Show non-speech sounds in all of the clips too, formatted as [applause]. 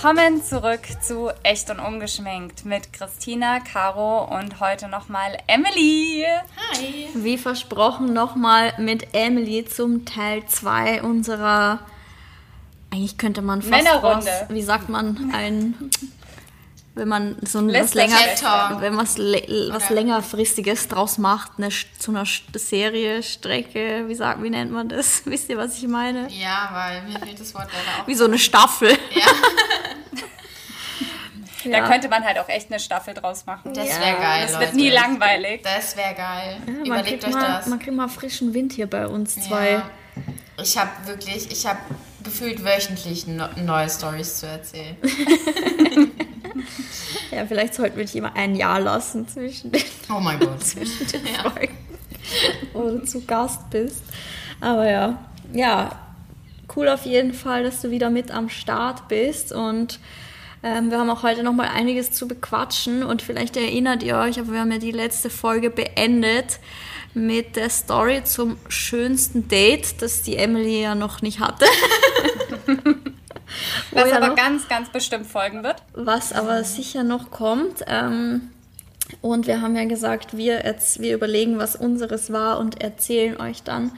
Willkommen zurück zu Echt und Ungeschminkt mit Christina, Caro und heute nochmal Emily. Hi. Wie versprochen nochmal mit Emily zum Teil 2 unserer, eigentlich könnte man fast Männerrunde. Was, wie sagt man, ein wenn man so ein was, länger, wenn was, was längerfristiges draus macht, eine, zu einer Serie, Strecke, wie, sagt, wie nennt man das? [laughs] Wisst ihr, was ich meine? Ja, weil mir fehlt das Wort leider auch. Wie so eine Staffel. Ja. [laughs] Da könnte man halt auch echt eine Staffel draus machen. Das wäre geil. Das wird nie langweilig. Das wäre geil. Ja, Überlegt euch mal, das. Man kriegt mal frischen Wind hier bei uns zwei. Ja. Ich habe wirklich, ich habe gefühlt wöchentlich neue Stories zu erzählen. [laughs] [laughs] ja, vielleicht sollten wir dich immer ein Jahr lassen zwischen den, oh mein Gott. [laughs] zwischen den ja. Folgen, wo du zu Gast bist. Aber ja, ja, cool auf jeden Fall, dass du wieder mit am Start bist und ähm, wir haben auch heute noch mal einiges zu bequatschen und vielleicht erinnert ihr euch, aber wir haben ja die letzte Folge beendet mit der Story zum schönsten Date, das die Emily ja noch nicht hatte. [laughs] Was aber noch, ganz, ganz bestimmt folgen wird. Was aber sicher noch kommt. Ähm, und wir haben ja gesagt, wir, jetzt, wir überlegen, was unseres war und erzählen euch dann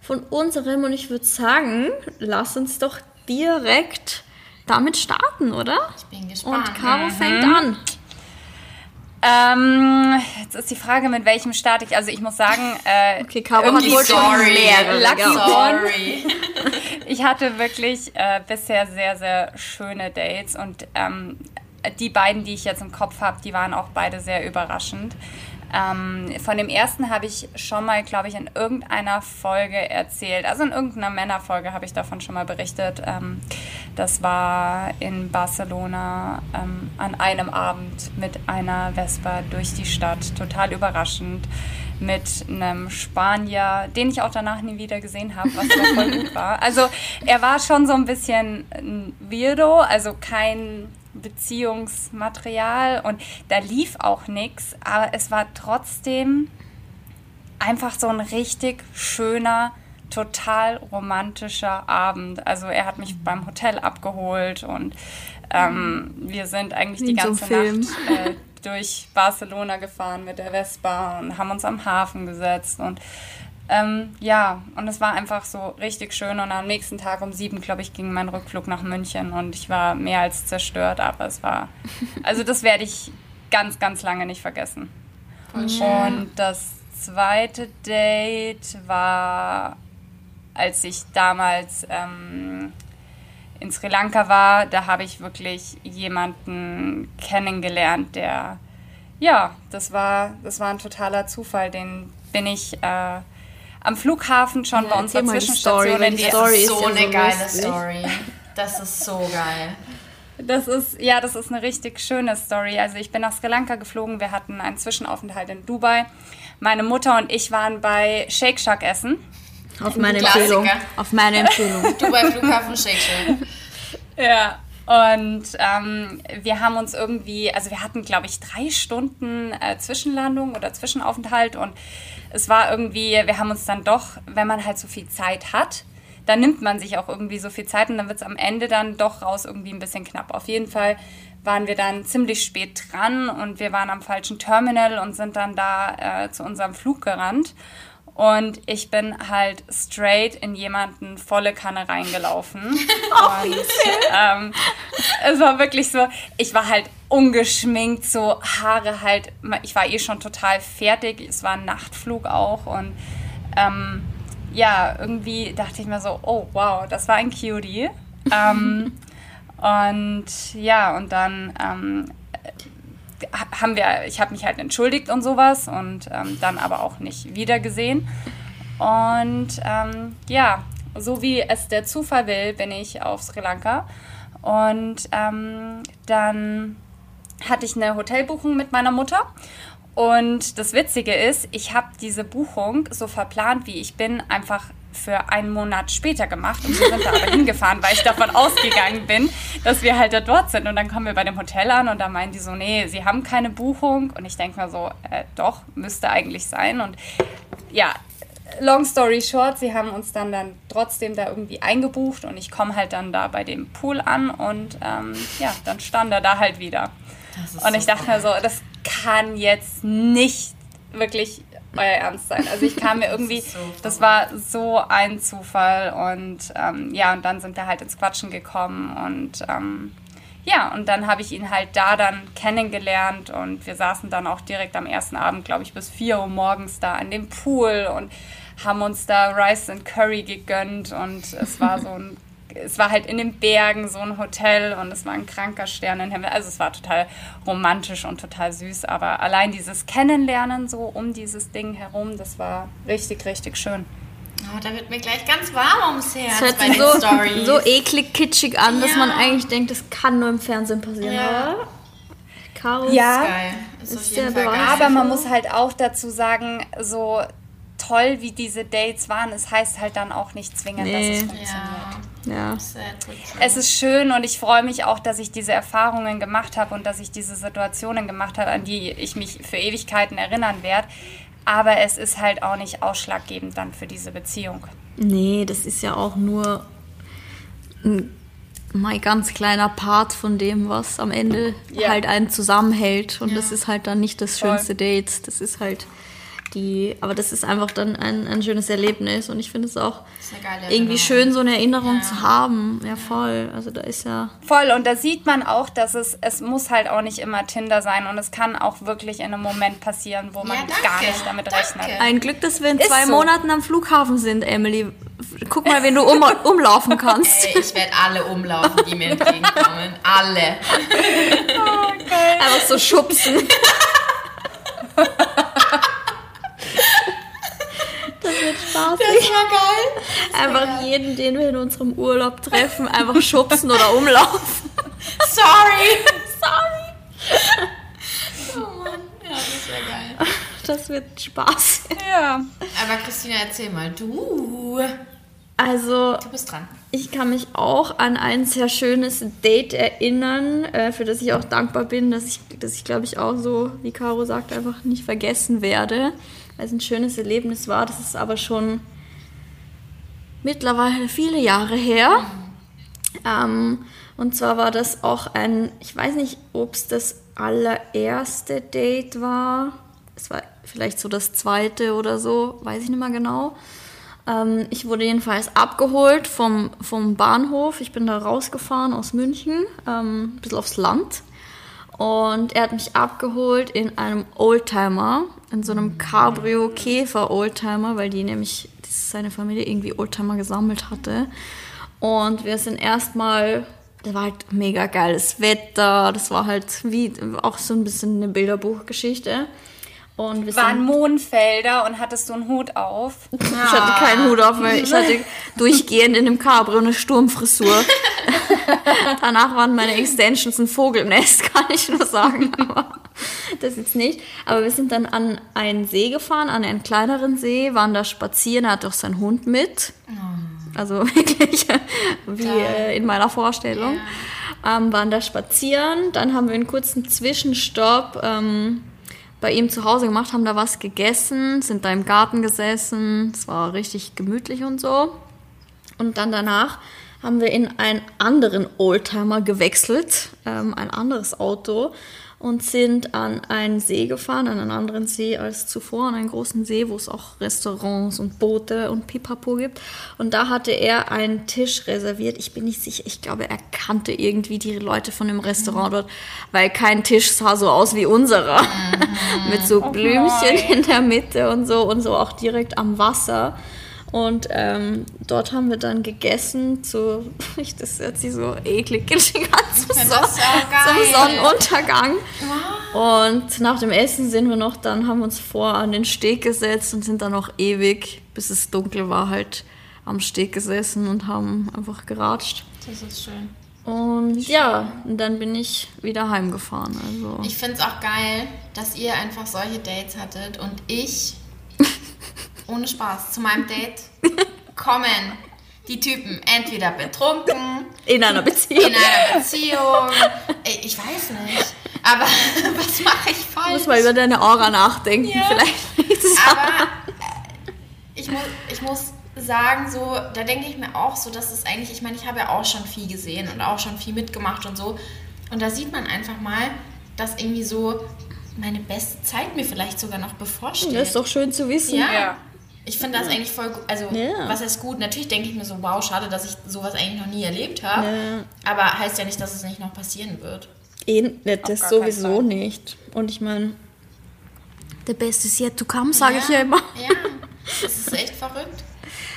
von unserem. Und ich würde sagen, lass uns doch direkt damit starten, oder? Ich bin gespannt. Und Caro mhm. fängt an. Ähm, jetzt ist die Frage, mit welchem Start ich. Also ich muss sagen, äh, okay, Caro hat wohl sorry. Lucky sorry. [laughs] ich hatte wirklich äh, bisher sehr, sehr schöne Dates und ähm, die beiden, die ich jetzt im Kopf habe, die waren auch beide sehr überraschend. Ähm, von dem ersten habe ich schon mal, glaube ich, in irgendeiner Folge erzählt. Also in irgendeiner Männerfolge habe ich davon schon mal berichtet. Ähm, das war in Barcelona ähm, an einem Abend mit einer Vespa durch die Stadt. Total überraschend. Mit einem Spanier, den ich auch danach nie wieder gesehen habe, was voll gut war. Also er war schon so ein bisschen ein Weirdo, also kein Beziehungsmaterial und da lief auch nichts, aber es war trotzdem einfach so ein richtig schöner, total romantischer Abend. Also er hat mich beim Hotel abgeholt und ähm, wir sind eigentlich die ganze so Nacht äh, [laughs] durch Barcelona gefahren mit der Vespa und haben uns am Hafen gesetzt und ähm, ja, und es war einfach so richtig schön. Und am nächsten Tag um sieben, glaube ich, ging mein Rückflug nach München und ich war mehr als zerstört, aber es war, [laughs] also das werde ich ganz, ganz lange nicht vergessen. Und das zweite Date war, als ich damals ähm, in Sri Lanka war, da habe ich wirklich jemanden kennengelernt, der, ja, das war, das war ein totaler Zufall, den bin ich äh, am Flughafen schon ja, bei unserer Zwischenstation. Die, die Story ist so eine so geile lustig. Story. Das ist so geil. Das ist, ja, das ist eine richtig schöne Story. Also ich bin nach Sri Lanka geflogen, wir hatten einen Zwischenaufenthalt in Dubai. Meine Mutter und ich waren bei Shake Shack essen. Auf meine Empfehlung. Auf meine Empfehlung. [laughs] Dubai Flughafen Shake. Ja, und ähm, wir haben uns irgendwie, also wir hatten, glaube ich, drei Stunden äh, Zwischenlandung oder Zwischenaufenthalt und es war irgendwie, wir haben uns dann doch, wenn man halt so viel Zeit hat, dann nimmt man sich auch irgendwie so viel Zeit und dann wird es am Ende dann doch raus irgendwie ein bisschen knapp. Auf jeden Fall waren wir dann ziemlich spät dran und wir waren am falschen Terminal und sind dann da äh, zu unserem Flug gerannt. Und ich bin halt straight in jemanden volle Kanne reingelaufen. [laughs] oh, und ähm, es war wirklich so, ich war halt ungeschminkt, so Haare halt, ich war eh schon total fertig. Es war ein Nachtflug auch und ähm, ja, irgendwie dachte ich mir so, oh wow, das war ein Cutie. ähm, [laughs] und ja, und dann ähm, haben wir, ich habe mich halt entschuldigt und sowas und ähm, dann aber auch nicht wiedergesehen. Und ähm, ja, so wie es der Zufall will, bin ich auf Sri Lanka. Und ähm, dann hatte ich eine Hotelbuchung mit meiner Mutter. Und das Witzige ist, ich habe diese Buchung so verplant, wie ich bin, einfach für einen Monat später gemacht und wir sind da aber hingefahren, weil ich davon ausgegangen bin, dass wir halt da dort sind. Und dann kommen wir bei dem Hotel an und da meinen die so, nee, sie haben keine Buchung. Und ich denke mir so, äh, doch, müsste eigentlich sein. Und ja, long story short, sie haben uns dann, dann trotzdem da irgendwie eingebucht und ich komme halt dann da bei dem Pool an und ähm, ja, dann stand er da halt wieder. Und ich dachte mir so, das kann jetzt nicht wirklich euer Ernst sein. Also ich kam mir irgendwie, das war so ein Zufall und ähm, ja, und dann sind wir halt ins Quatschen gekommen und ähm, ja, und dann habe ich ihn halt da dann kennengelernt und wir saßen dann auch direkt am ersten Abend, glaube ich, bis 4 Uhr morgens da an dem Pool und haben uns da Rice and Curry gegönnt und es war so ein [laughs] es war halt in den Bergen so ein Hotel und es war ein kranker Sternenhimmel. Also es war total romantisch und total süß. Aber allein dieses Kennenlernen so um dieses Ding herum, das war richtig, richtig schön. Oh, da wird mir gleich ganz warm ums Herz Das hört bei sich den so, Storys. so eklig kitschig an, dass Ja. man eigentlich denkt, das kann nur im Fernsehen passieren. Ja. Aber Caro Ja. geil. Ist, Ist der Fall geil. Aber man muss halt auch dazu sagen, so toll wie diese Dates waren, es heißt halt dann auch nicht zwingend, Nee. dass es funktioniert. ja, ja. Es ist schön und ich freue mich auch, dass ich diese Erfahrungen gemacht habe und dass ich diese Situationen gemacht habe, an die ich mich für Ewigkeiten erinnern werde. Aber es ist halt auch nicht ausschlaggebend dann für diese Beziehung. Nee, das ist ja auch nur ein mein ganz kleiner Part von dem, was am Ende Ja. halt einen zusammenhält. Und Ja. das ist halt dann nicht das Voll. schönste Date. Das ist halt die, aber das ist einfach dann ein, ein schönes Erlebnis. Und ich finde es auch irgendwie schön, so eine Erinnerung Ja. zu haben. Ja, voll. Also da ist ja. Voll, und da sieht man auch, dass es, es muss halt auch nicht immer Tinder sein und es kann auch wirklich in einem Moment passieren, wo man Ja, danke. gar nicht damit Danke. rechnet. Ein Glück, dass wir in Ist zwei so. Monaten am Flughafen sind, Emily. Guck mal, wenn du um, [laughs] umlaufen kannst. Ey, ich werde alle umlaufen, die mir entgegenkommen. Alle. [laughs] Einfach so schubsen. [laughs] Das wird spaßig. war geil. Einfach jeden, den wir in unserem Urlaub treffen, einfach schubsen oder umlaufen. [laughs] Sorry. Sorry. Oh Mann. Ja, das wäre geil. Das wird Spaß. Ja. Aber Christina, erzähl mal. Du. Also, Du bist dran. ich kann mich auch an ein sehr schönes Date erinnern, äh, für das ich auch dankbar bin, dass ich, dass ich glaube ich auch so, wie Caro sagt, einfach nicht vergessen werde, weil es ein schönes Erlebnis war. Das ist aber schon mittlerweile viele Jahre her. Ähm, und zwar war das auch ein, ich weiß nicht, ob es das allererste Date war. Es war vielleicht so das zweite oder so, weiß ich nicht mehr genau. Ähm, ich wurde jedenfalls abgeholt vom, vom Bahnhof. Ich bin da rausgefahren aus München, ähm, ein bisschen aufs Land. Und er hat mich abgeholt in einem Oldtimer, in so einem Cabrio-Käfer-Oldtimer, weil die nämlich, das seine Familie irgendwie Oldtimer gesammelt hatte. Und wir sind erstmal, da war halt mega geiles Wetter, das war halt wie auch so ein bisschen eine Bilderbuchgeschichte. Und wir Waren Mondfelder und hattest du einen Hut auf? [laughs] ich hatte keinen Hut auf, weil ich hatte [laughs] durchgehend in dem Cabrio eine Sturmfrisur. [laughs] Danach waren meine Extensions ein Vogelnest, kann ich nur sagen. Aber [laughs] das jetzt nicht. Aber wir sind dann an einen See gefahren, an einen kleineren See, waren da spazieren, er hatte auch seinen Hund mit. Also [laughs] wirklich wie äh, in meiner Vorstellung. Ähm, waren da spazieren, dann haben wir einen kurzen Zwischenstopp ähm, bei ihm zu Hause gemacht, haben da was gegessen, sind da im Garten gesessen, es war richtig gemütlich und so. Und dann danach haben wir in einen anderen Oldtimer gewechselt, ähm, ein anderes Auto und sind an einen See gefahren, an einen anderen See als zuvor, an einen großen See, wo es auch Restaurants und Boote und Pipapo gibt. Und da hatte er einen Tisch reserviert. Ich bin nicht sicher, ich glaube, er kannte irgendwie die Leute von dem Restaurant dort, weil kein Tisch sah so aus wie unserer. [laughs] Mit so Blümchen in der Mitte und so und so auch direkt am Wasser. Und ähm, dort haben wir dann gegessen zu, [laughs] ich, das hört sich so eklig an, zum, Son zum Sonnenuntergang. Und nach dem Essen sind wir noch, dann haben wir uns vor an den Steg gesetzt und sind dann noch ewig, bis es dunkel war, halt am Steg gesessen und haben einfach geratscht. Das ist schön. Und ja, und dann bin ich wieder heimgefahren. Also Ich finde es auch geil, dass ihr einfach solche Dates hattet und ich, ohne Spaß, zu meinem [laughs] Date kommen die Typen entweder betrunken, in einer Beziehung. in einer Beziehung, ich weiß nicht, aber [laughs] was mache ich falsch? muss mal über deine Aura nachdenken. Ja. Vielleicht aber äh, ich, muss, ich muss sagen, so, da denke ich mir auch so, dass es eigentlich, ich meine, ich habe ja auch schon viel gesehen und auch schon viel mitgemacht und so. Und da sieht man einfach mal, dass irgendwie so meine beste Zeit mir vielleicht sogar noch bevorsteht. Das ist doch schön zu wissen. Ja. Ja. Ich finde das eigentlich voll gut. Also, Ja. was heißt gut? Natürlich denke ich mir so, wow, schade, dass ich sowas eigentlich noch nie erlebt habe. Ja. Aber heißt ja nicht, dass es nicht noch passieren wird. Eh, nicht, das sowieso nicht. Und ich meine, the best is yet to come, sage ich ja immer. Ja, das ist echt verrückt.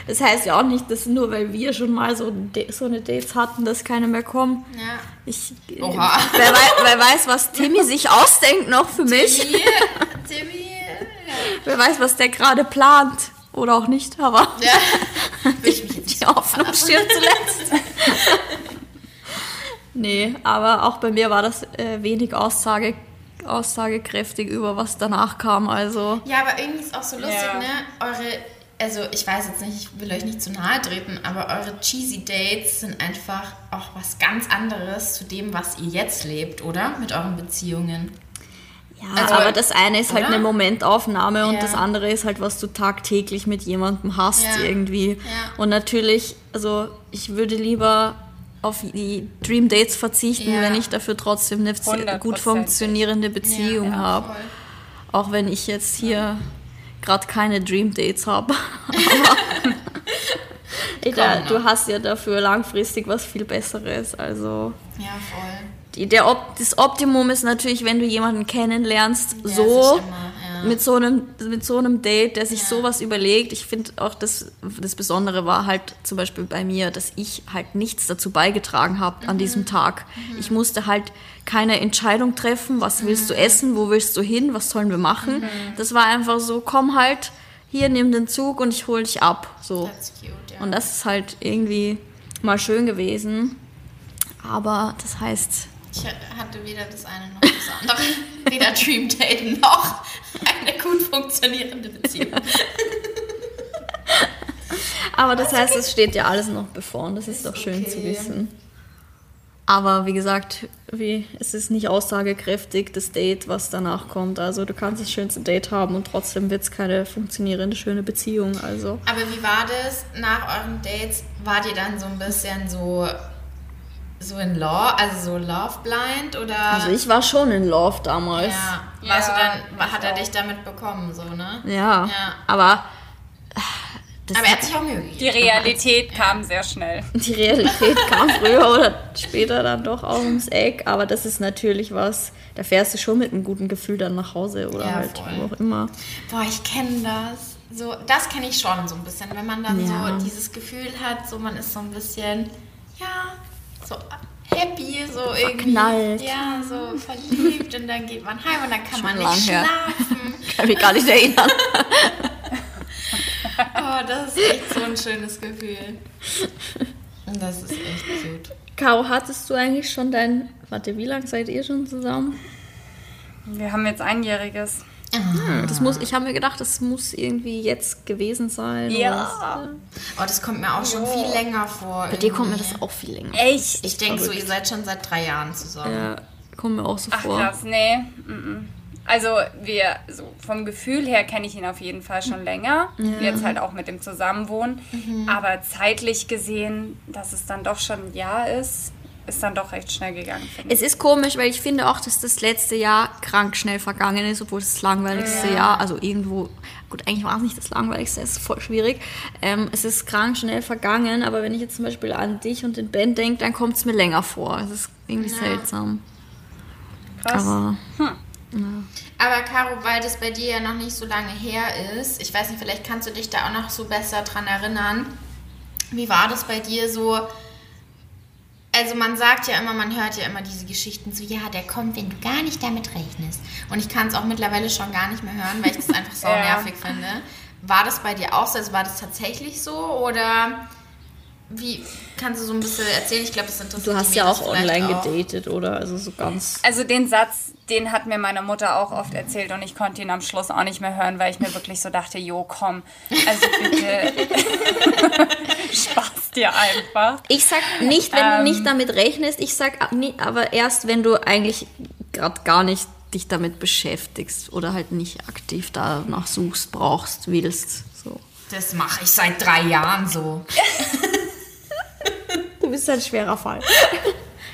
Das heißt ja auch nicht, dass nur weil wir schon mal so, so eine Dates hatten, dass keine mehr kommen. Ja. Ich, Oha. Wer, wei wer weiß, was Timmy sich ausdenkt noch für mich. Timmy, Timmy. Wer weiß, was der gerade plant. Oder auch nicht, aber Ja. Ich [laughs] die Hoffnung stirbt zuletzt. nee, aber auch bei mir war das äh, wenig Aussage, aussagekräftig über was danach kam. Also Ja, aber irgendwie ist auch so lustig, Ja. ne? Eure, also ich weiß jetzt nicht, ich will euch nicht zu nahe treten, aber eure cheesy Dates sind einfach auch was ganz anderes zu dem, was ihr jetzt lebt, oder? Mit euren Beziehungen. Ja, Also, aber das eine ist halt oder? eine Momentaufnahme und Ja. das andere ist halt, was du tagtäglich mit jemandem hast Ja. irgendwie. Ja. Und natürlich, also ich würde lieber auf die Dream Dates verzichten, Ja. wenn ich dafür trotzdem eine gut 100%. funktionierende Beziehung Ja, habe. Auch wenn ich jetzt hier gerade keine Dream Dates habe. [laughs] [laughs] Noch. du hast ja dafür langfristig was viel Besseres. Also Ja, voll. Die, der Op das Optimum ist natürlich, wenn du jemanden kennenlernst, Der so immer, ja. mit so einem mit so einem Date, der sich sowas überlegt. Ich finde auch das das Besondere war halt zum Beispiel bei mir, dass ich halt nichts dazu beigetragen habe an Mhm. diesem Tag. Ich musste halt keine Entscheidung treffen, was willst Mhm. du essen, wo willst du hin, was sollen wir machen. Das war einfach so, komm halt hier, nimm den Zug und ich hol dich ab. So. Cute, ja. Und das ist halt irgendwie mal schön gewesen. Aber das heißt, Ich hatte weder das eine noch das andere. [laughs] weder Dream Date noch eine gut funktionierende Beziehung. Aber das heißt, es steht ja alles noch bevor und das ist, doch schön zu okay. wissen. Aber wie gesagt, wie, es ist nicht aussagekräftig, das Date, was danach kommt. Also du kannst das schönste Date haben und trotzdem wird es keine funktionierende, schöne Beziehung. Also Aber wie war das nach euren Dates? Wart ihr dann so ein bisschen so, so in Love, also so Love Blind oder? Also ich war schon in Love damals. ja, warst Ja, du dann, hat er auch. dich damit bekommen, so, ne? Ja. Ja. Aber das Aber er hat sich auch Mühe gegeben. Die Realität kam sehr schnell. [laughs] die Realität kam früher oder später dann doch auch ums Eck. Aber das ist natürlich was, da fährst du schon mit einem guten Gefühl dann nach Hause oder Ja, halt voll. wo auch immer. Boah, ich kenne das. So, das kenne ich schon so ein bisschen, wenn man dann Ja. so dieses Gefühl hat, so man ist so ein bisschen, ja, so happy, so irgendwie. Verknallt. Ja, so verliebt und dann geht man heim und dann kann man lang nicht schlafen. [laughs] Kann mich gar nicht erinnern. [laughs] Oh, das ist echt so ein schönes Gefühl. Und das ist echt cute. Caro, hattest du eigentlich schon dein. Warte, wie lange seid ihr schon zusammen? Wir haben jetzt einjähriges. Das muss, ich habe mir gedacht, das muss irgendwie jetzt gewesen sein. Ja. Oh, das kommt mir auch schon viel länger vor. Bei dir kommt mir das auch viel länger. Echt? Ich denke so, ihr seid schon seit drei Jahren zusammen. Ja, kommt mir auch so Ach vor. krass, nee. Also wir, so vom Gefühl her kenne ich ihn auf jeden Fall schon länger. Jetzt halt auch mit dem Zusammenwohnen. Aber zeitlich gesehen, dass es dann doch schon ein Jahr ist, ist dann doch recht schnell gegangen. Es ist komisch, weil ich finde auch, dass das letzte Jahr krank schnell vergangen ist, obwohl es das langweiligste Jahr, also irgendwo, gut, eigentlich war es nicht das langweiligste, es ist voll schwierig. Ähm, es ist krank schnell vergangen, aber wenn ich jetzt zum Beispiel an dich und den Ben denke, dann kommt es mir länger vor. Es ist irgendwie seltsam. Krass. Aber Aber Caro, weil das bei dir ja noch nicht so lange her ist, ich weiß nicht, vielleicht kannst du dich da auch noch so besser dran erinnern. Wie war das bei dir so? Also man sagt ja immer, man hört ja immer diese Geschichten so, ja, der kommt, wenn du gar nicht damit rechnest. Und ich kann es auch mittlerweile schon gar nicht mehr hören, weil ich das [laughs] einfach so Ja. nervig finde. War das bei dir auch so? Also war das tatsächlich so? Oder wie kannst du so ein bisschen erzählen? Ich glaube, das interessiert du hast die ja auch online auch. gedatet, oder? Also so ganz. Also den Satz, den hat mir meine Mutter auch oft erzählt und ich konnte ihn am Schluss auch nicht mehr hören, weil ich mir wirklich so dachte, jo, komm, also bitte, [laughs] [laughs] spaß dir einfach. Ich sag nicht, wenn du Ähm. nicht damit rechnest, ich sag aber erst, wenn du eigentlich gerade gar nicht dich damit beschäftigst oder halt nicht aktiv danach suchst, brauchst, willst. So. das mache ich seit drei Jahren so. du bist ein schwerer Fall.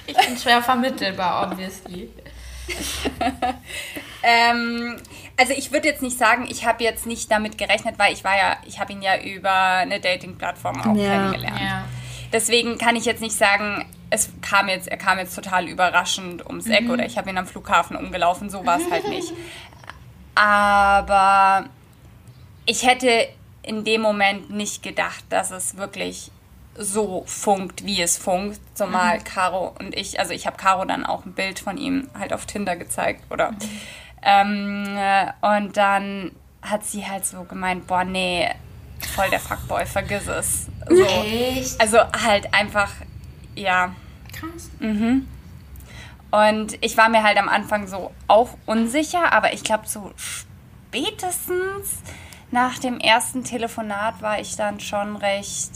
Ich bin schwer vermittelbar, obviously. [laughs] ähm, also ich würde jetzt nicht sagen, ich habe jetzt nicht damit gerechnet, weil ich war ja, ich habe ihn ja über eine Dating-Plattform auch ja. kennengelernt. Ja. Deswegen kann ich jetzt nicht sagen, es kam jetzt, er kam jetzt total überraschend ums Eck mhm. oder ich habe ihn am Flughafen umgelaufen, so war es halt nicht. [laughs] Aber ich hätte in dem Moment nicht gedacht, dass es wirklich so funkt, wie es funkt. Zumal mhm. Caro und ich, also ich habe Caro dann auch ein Bild von ihm halt auf Tinder gezeigt, oder? Mhm. Ähm, äh, und dann hat sie halt so gemeint, boah, nee, voll der Fuckboy, vergiss es. So. Echt? Also halt einfach, ja. Krass. Mhm. Und ich war mir halt am Anfang so auch unsicher, aber ich glaube, so spätestens nach dem ersten Telefonat war ich dann schon recht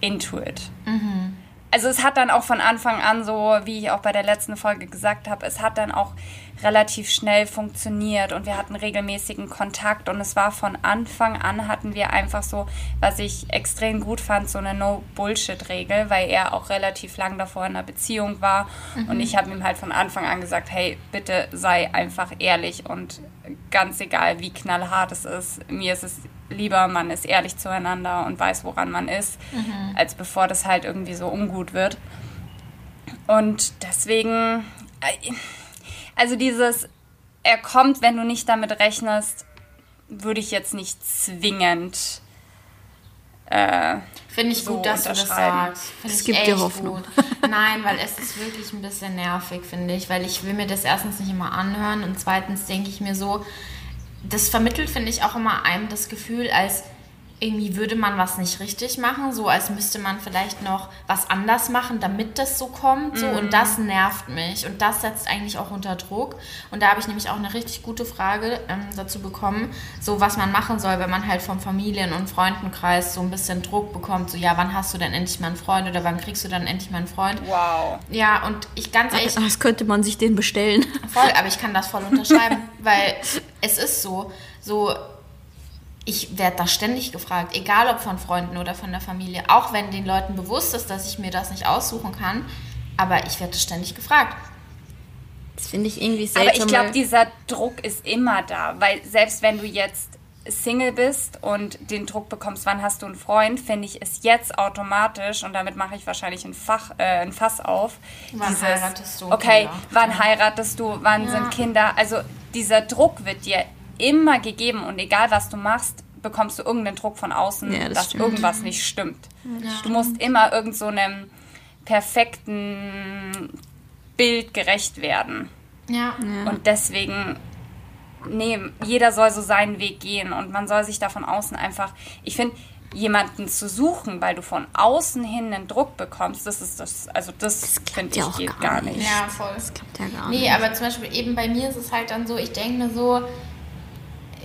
into it. Mhm. Also es hat dann auch von Anfang an so, wie ich auch bei der letzten Folge gesagt habe, es hat dann auch relativ schnell funktioniert und wir hatten regelmäßigen Kontakt und es war von Anfang an hatten wir einfach so, was ich extrem gut fand, so eine No-Bullshit-Regel, weil er auch relativ lang davor in einer Beziehung war mhm. und ich habe ihm halt von Anfang an gesagt, hey, bitte sei einfach ehrlich und ganz egal, wie knallhart es ist, mir ist es lieber, man ist ehrlich zueinander und weiß, woran man ist, mhm. als bevor das halt irgendwie so ungut wird. Und deswegen, äh, also dieses, er kommt, wenn du nicht damit rechnest, würde ich jetzt nicht zwingend. Äh, Finde ich so gut, dass du das sagst. Find es gibt dir Hoffnung. Gut. Nein, weil es ist wirklich ein bisschen nervig, finde ich, weil ich will mir das erstens nicht immer anhören und zweitens denke ich mir so, das vermittelt, finde ich, auch immer einem das Gefühl, als irgendwie würde man was nicht richtig machen, so als müsste man vielleicht noch was anders machen, damit das so kommt. So. Mhm. Und das nervt mich und das setzt eigentlich auch unter Druck. Und da habe ich nämlich auch eine richtig gute Frage ähm, dazu bekommen, so was man machen soll, wenn man halt vom Familien- und Freundenkreis so ein bisschen Druck bekommt. So, ja, wann hast du denn endlich mal einen Freund oder wann kriegst du dann endlich mal einen Freund? Wow. Ja, und ich ganz ehrlich. Das könnte man sich den bestellen. Voll, aber ich kann das voll unterschreiben, [laughs] weil es ist so, so ich werde da ständig gefragt, egal ob von Freunden oder von der Familie, auch wenn den Leuten bewusst ist, dass ich mir das nicht aussuchen kann, aber ich werde ständig gefragt. Das finde ich irgendwie seltsam. Aber ich glaube, dieser Druck ist immer da, weil selbst wenn du jetzt Single bist und den Druck bekommst, wann hast du einen Freund, finde ich es jetzt automatisch und damit mache ich wahrscheinlich ein, Fach, äh, ein Fass auf. Wann dieses, heiratest du? Okay, Kinder? wann heiratest du? Wann ja. sind Kinder? Also dieser Druck wird dir immer gegeben und egal was du machst, bekommst du irgendeinen Druck von außen, ja, das dass stimmt. irgendwas nicht stimmt. Ja. Du musst immer irgend so einem perfekten Bild gerecht werden. Ja. Und deswegen, nee, jeder soll so seinen Weg gehen und man soll sich da von außen einfach, ich finde, jemanden zu suchen, weil du von außen hin einen Druck bekommst, das ist das, also das, das finde ich geht gar nicht. nicht. Ja, voll. Das klappt ja gar nee, nicht. Nee, aber zum Beispiel eben bei mir ist es halt dann so, ich denke mir so,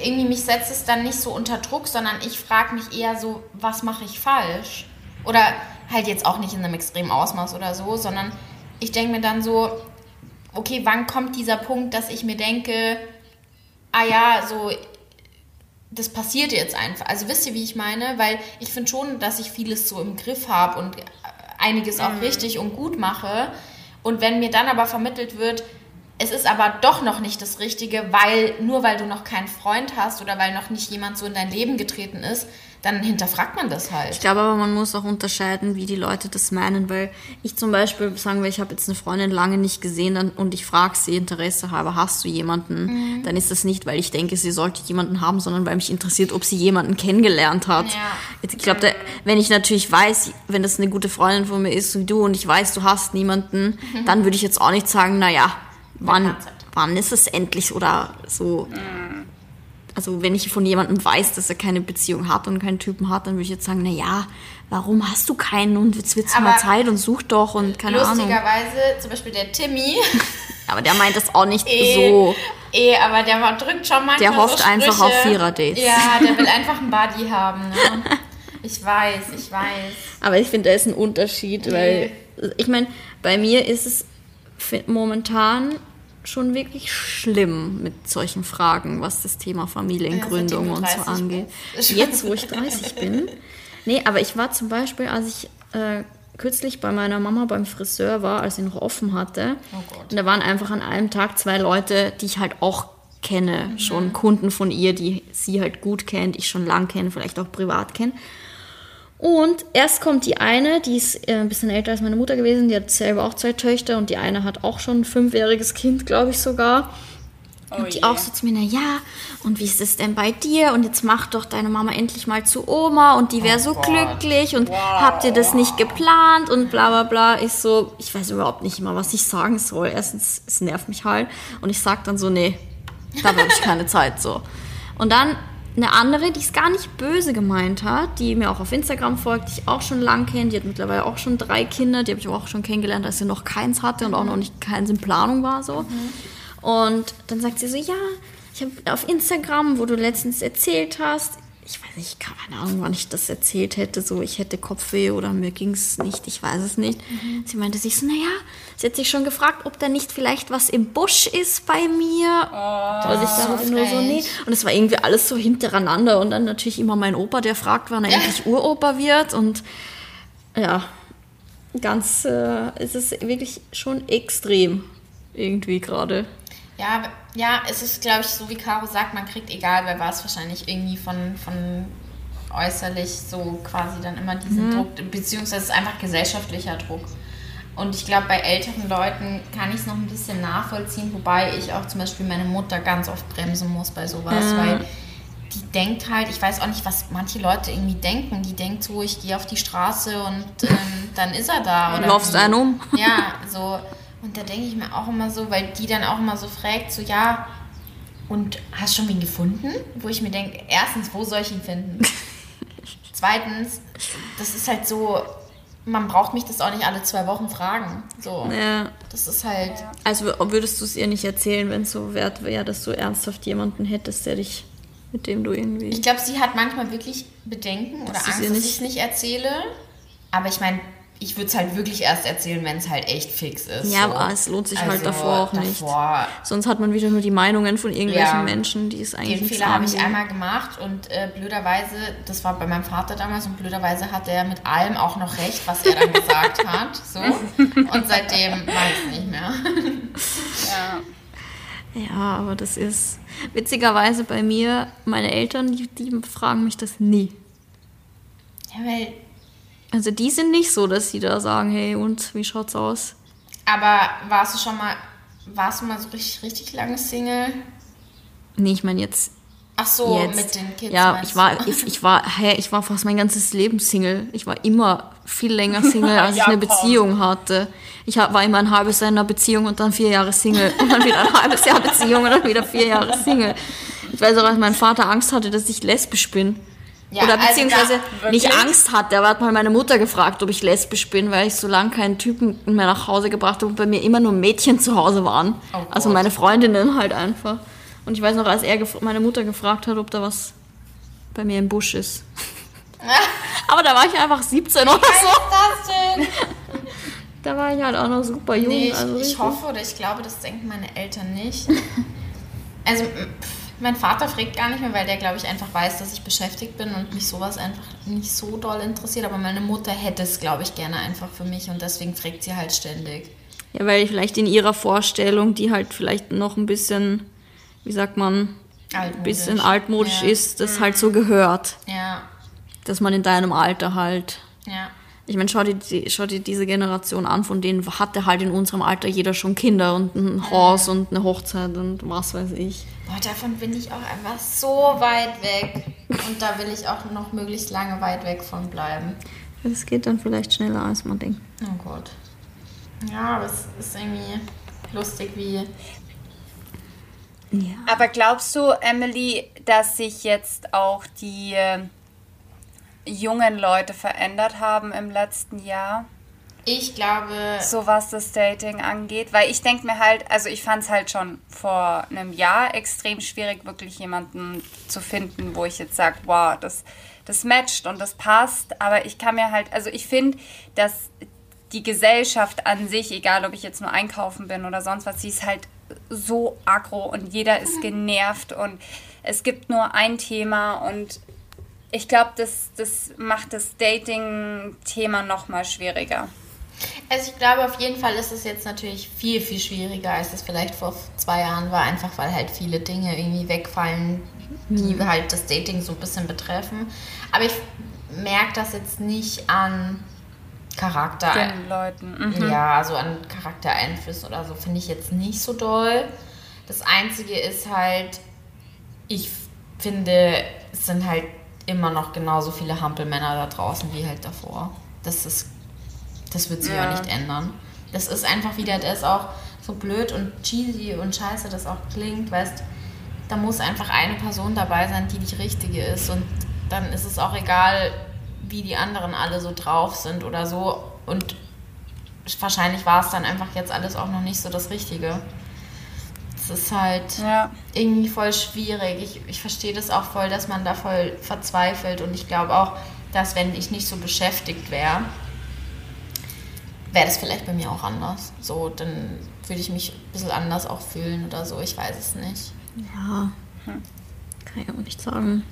irgendwie mich setzt es dann nicht so unter Druck, sondern ich frage mich eher so, was mache ich falsch? Oder halt jetzt auch nicht in einem extremen Ausmaß oder so, sondern ich denke mir dann so, okay, wann kommt dieser Punkt, dass ich mir denke, ah ja, so, das passiert jetzt einfach. Also wisst ihr, wie ich meine? Weil ich finde schon, dass ich vieles so im Griff habe und einiges auch mhm. richtig und gut mache. Und wenn mir dann aber vermittelt wird, es ist aber doch noch nicht das Richtige, weil nur weil du noch keinen Freund hast oder weil noch nicht jemand so in dein Leben getreten ist, dann hinterfragt man das halt. Ich glaube aber, man muss auch unterscheiden, wie die Leute das meinen, weil ich zum Beispiel, sagen wir, ich habe jetzt eine Freundin lange nicht gesehen und ich frage sie Interesse habe, hast du jemanden? Mhm. Dann ist das nicht, weil ich denke, sie sollte jemanden haben, sondern weil mich interessiert, ob sie jemanden kennengelernt hat. Ja. Ich glaube, wenn ich natürlich weiß, wenn das eine gute Freundin von mir ist wie du und ich weiß, du hast niemanden, mhm. dann würde ich jetzt auch nicht sagen, naja, wann, wann ist es endlich oder so. Mhm. Also wenn ich von jemandem weiß, dass er keine Beziehung hat und keinen Typen hat, dann würde ich jetzt sagen, na ja, warum hast du keinen und jetzt wird es mal Zeit und such doch und keine lustigerweise, Ahnung. Lustigerweise, zum Beispiel der Timmy. [laughs] aber der meint das auch nicht eh, so. Eh, aber der drückt schon manchmal Der hofft so einfach auf Vierer-Dates. Ja, der will [laughs] einfach einen Buddy haben. Ne? [laughs] Ich weiß, ich weiß. Aber ich finde, da ist ein Unterschied, weil ich meine, bei mir ist es momentan schon wirklich schlimm mit solchen Fragen, was das Thema Familiengründung ja, und so angeht. [laughs] Jetzt, wo ich 30 bin. Nee, aber ich war zum Beispiel, als ich äh, kürzlich bei meiner Mama beim Friseur war, als sie noch offen hatte. Oh und da waren einfach an einem Tag zwei Leute, die ich halt auch kenne, mhm. schon Kunden von ihr, die sie halt gut kennt, ich schon lang kenne, vielleicht auch privat kenne. Und erst kommt die eine, die ist äh, ein bisschen älter als meine Mutter gewesen, die hat selber auch zwei Töchter und die eine hat auch schon ein fünfjähriges Kind, glaube ich sogar. Oh und die yeah. auch so zu mir, na ja, und wie ist es denn bei dir? Und jetzt mach doch deine Mama endlich mal zu Oma und die wäre oh so Gott. glücklich und wow. habt ihr das nicht geplant und bla bla bla. Ich so, ich weiß überhaupt nicht immer, was ich sagen soll. Erstens, es nervt mich halt und ich sag dann so, nee, da habe ich keine Zeit so. Und dann eine andere, die es gar nicht böse gemeint hat, die mir auch auf Instagram folgt, die ich auch schon lang kenne, die hat mittlerweile auch schon drei Kinder, die habe ich auch schon kennengelernt, als sie noch keins hatte und auch noch nicht keins in Planung war so. Mhm. Und dann sagt sie so, ja, ich habe auf Instagram, wo du letztens erzählt hast, ich weiß nicht, keine Ahnung, wann ich das erzählt hätte, so ich hätte Kopfweh oder mir ging es nicht, ich weiß es nicht. Mhm. Sie meinte sich so, naja, sie hat sich schon gefragt, ob da nicht vielleicht was im Busch ist bei mir. Oh, und ich dachte nur so, nee. Und es war irgendwie alles so hintereinander und dann natürlich immer mein Opa, der fragt, wann er endlich Uropa wird und ja, ganz, äh, es ist wirklich schon extrem irgendwie gerade. Ja, ja, es ist, glaube ich, so wie Caro sagt, man kriegt, egal wer war es, wahrscheinlich irgendwie von, von äußerlich so quasi dann immer diesen mhm. Druck, beziehungsweise es ist einfach gesellschaftlicher Druck. Und ich glaube, bei älteren Leuten kann ich es noch ein bisschen nachvollziehen, wobei ich auch zum Beispiel meine Mutter ganz oft bremsen muss bei sowas, mhm. weil die denkt halt, ich weiß auch nicht, was manche Leute irgendwie denken. Die denkt so, ich gehe auf die Straße und ähm, dann ist er da. [laughs] Oder Laufst einen um. Ja, so. Und da denke ich mir auch immer so, weil die dann auch immer so fragt, so ja, und hast schon wen gefunden? Wo ich mir denke, erstens, wo soll ich ihn finden? [laughs] Zweitens, das ist halt so, man braucht mich das auch nicht alle zwei Wochen fragen. So, ja. das ist halt. Also würdest du es ihr nicht erzählen, wenn es so wert wäre, dass du ernsthaft jemanden hättest, der dich, mit dem du irgendwie. Ich glaube, sie hat manchmal wirklich Bedenken oder Angst, dass ich es nicht erzähle. Aber ich meine, ich würde es halt wirklich erst erzählen, wenn es halt echt fix ist. Ja, so. aber es lohnt sich halt also halt davor auch nicht. Davor, Sonst hat man wieder nur die Meinungen von irgendwelchen ja, Menschen, die es eigentlich Den Fehler habe ich einmal gemacht und äh, blöderweise, das war bei meinem Vater damals und blöderweise hat er mit allem auch noch recht, was er dann gesagt [laughs] hat. So. Und seitdem mache ich es nicht mehr. [laughs] ja. Ja, aber das ist witzigerweise bei mir, meine Eltern, die, die fragen mich das nie. Ja, weil also die sind nicht so, dass sie da sagen, hey, und wie schaut's aus? Aber warst du schon mal, warst du mal so richtig, richtig lange Single? Nee, ich meine jetzt. Ach so, jetzt. mit den Kids. Ja, ich war, ich, ich, war, hä, ich war fast mein ganzes Leben Single. Ich war immer viel länger Single, als ja, [laughs] ich eine Beziehung hatte. Ich war immer ein halbes Jahr in einer Beziehung und dann vier Jahre Single und dann wieder ein halbes Jahr Beziehung und dann wieder vier Jahre Single. Ich weiß auch, als mein Vater Angst hatte, dass ich lesbisch bin. Ja, Oder beziehungsweise also nicht Angst hatte. Er hat mal meine Mutter gefragt, ob ich lesbisch bin, weil ich so lange keinen Typen mehr nach Hause gebracht habe und bei mir immer nur Mädchen zu Hause waren. Oh also meine Freundinnen halt einfach. Und ich weiß noch, als er meine Mutter gefragt hat, ob da was bei mir im Busch ist. [laughs] Aber da war ich einfach 17 oder so. Was ist das denn? Da war ich halt auch noch super jung. Nee, ich, also ich hoffe oder ich glaube, das denken meine Eltern nicht. [laughs] Also, pff mein Vater fragt gar nicht mehr, weil der, glaube ich, einfach weiß, dass ich beschäftigt bin und mich sowas einfach nicht so doll interessiert. Aber meine Mutter hätte es, glaube ich, gerne einfach für mich und deswegen fragt sie halt ständig. Ja, weil vielleicht in ihrer Vorstellung, die halt vielleicht noch ein bisschen, wie sagt man, altmodisch. ein bisschen altmodisch ja. ist, das mhm. halt so gehört. Ja. Dass man in deinem Alter halt. Ja. Ich meine, schau dir, schau dir diese Generation an, von denen hatte halt in unserem Alter jeder schon Kinder und ein Haus mhm. und eine Hochzeit und was weiß ich. Boah, davon bin ich auch einfach so weit weg. Und da will ich auch noch möglichst lange weit weg von bleiben. Es geht dann vielleicht schneller, als man denkt. Oh Gott. Ja, aber es ist irgendwie lustig, wie. Ja. Aber glaubst du, Emily, dass sich jetzt auch die äh, jungen Leute verändert haben im letzten Jahr? Ich glaube. So was das Dating angeht. Weil ich denke mir halt, also ich fand es halt schon vor einem Jahr extrem schwierig, wirklich jemanden zu finden, wo ich jetzt sage, wow, das, das matcht und das passt. Aber ich kann mir halt, also ich finde, dass die Gesellschaft an sich, egal ob ich jetzt nur einkaufen bin oder sonst was, sie ist halt so aggro und jeder ist genervt und es gibt nur ein Thema und ich glaube, das, das macht das Dating-Thema noch mal schwieriger. Also ich glaube, auf jeden Fall ist es jetzt natürlich viel, viel schwieriger, als es vielleicht vor zwei Jahren war, einfach weil halt viele Dinge irgendwie wegfallen, die mhm. halt das Dating so ein bisschen betreffen. Aber ich merke das jetzt nicht an Charakter. Den Leuten. Mhm. Ja, also an Charaktereinflüssen oder so finde ich jetzt nicht so doll. Das Einzige ist halt, ich finde, es sind halt immer noch genauso viele Hampelmänner da draußen wie halt davor. Das ist, das wird sich ja. nicht ändern. Das ist einfach wieder, das ist auch so blöd und cheesy und scheiße das auch klingt, weißt, da muss einfach eine Person dabei sein, die die richtige ist und dann ist es auch egal, wie die anderen alle so drauf sind oder so und wahrscheinlich war es dann einfach jetzt alles auch noch nicht so das Richtige. Es ist halt ja. irgendwie voll schwierig. Ich, ich verstehe das auch voll, dass man da voll verzweifelt. Und ich glaube auch, dass wenn ich nicht so beschäftigt wäre, wäre das vielleicht bei mir auch anders. So, dann würde ich mich ein bisschen anders auch fühlen oder so. Ich weiß es nicht. Ja, kann ich auch nicht sagen.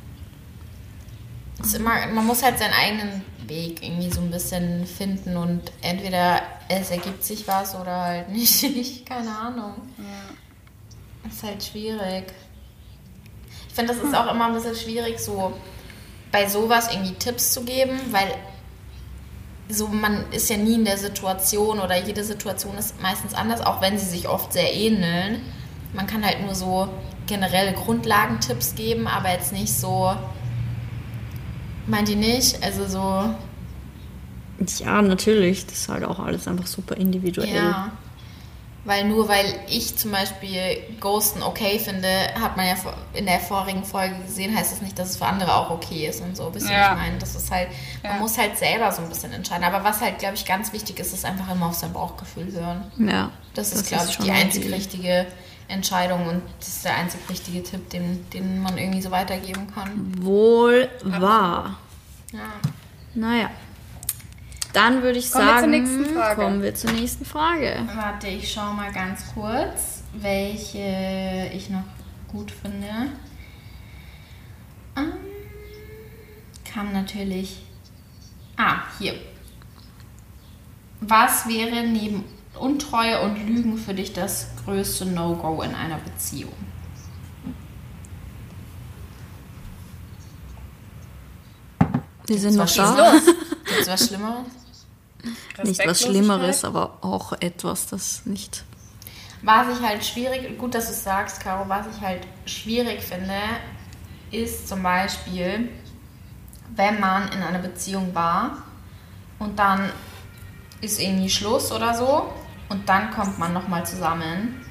Immer, man muss halt seinen eigenen Weg irgendwie so ein bisschen finden und entweder es ergibt sich was oder halt nicht. [laughs] Keine Ahnung. Ja. Das ist halt schwierig. Ich finde, das ist auch immer ein bisschen schwierig, so bei sowas irgendwie Tipps zu geben, weil so man ist ja nie in der Situation oder jede Situation ist meistens anders, auch wenn sie sich oft sehr ähneln. Man kann halt nur so generelle Grundlagentipps geben, aber jetzt nicht so. Meint ihr nicht? Also so. Ja, natürlich. Das ist halt auch alles einfach super individuell. Ja. Weil nur weil ich zum Beispiel Ghosten okay finde, hat man ja in der vorigen Folge gesehen, heißt das nicht, dass es für andere auch okay ist und so. Wisst ihr, ja. ich meine? Das ist halt, man muss halt selber so ein bisschen entscheiden. Aber was halt, glaube ich, ganz wichtig ist, ist einfach immer auf sein Bauchgefühl hören. Ja. Das ist, glaube ich, die einzig richtige Entscheidung und das ist der einzig richtige Tipp, den, den man irgendwie so weitergeben kann. Wohl wahr. Ja. Naja. Dann würde ich kommen sagen, wir kommen wir zur nächsten Frage. Warte, ich schaue mal ganz kurz, welche ich noch gut finde. Ähm, kann natürlich. Ah, hier. Was wäre neben Untreue und Lügen für dich das größte No-Go in einer Beziehung? Wir sind noch da. Gibt es [laughs] was Schlimmeres? Nicht was Schlimmeres, aber auch etwas, das nicht. Was ich halt schwierig, gut, dass du es sagst, Caro, was ich halt schwierig finde, ist zum Beispiel, wenn man in einer Beziehung war und dann ist irgendwie Schluss oder so und dann kommt man nochmal zusammen.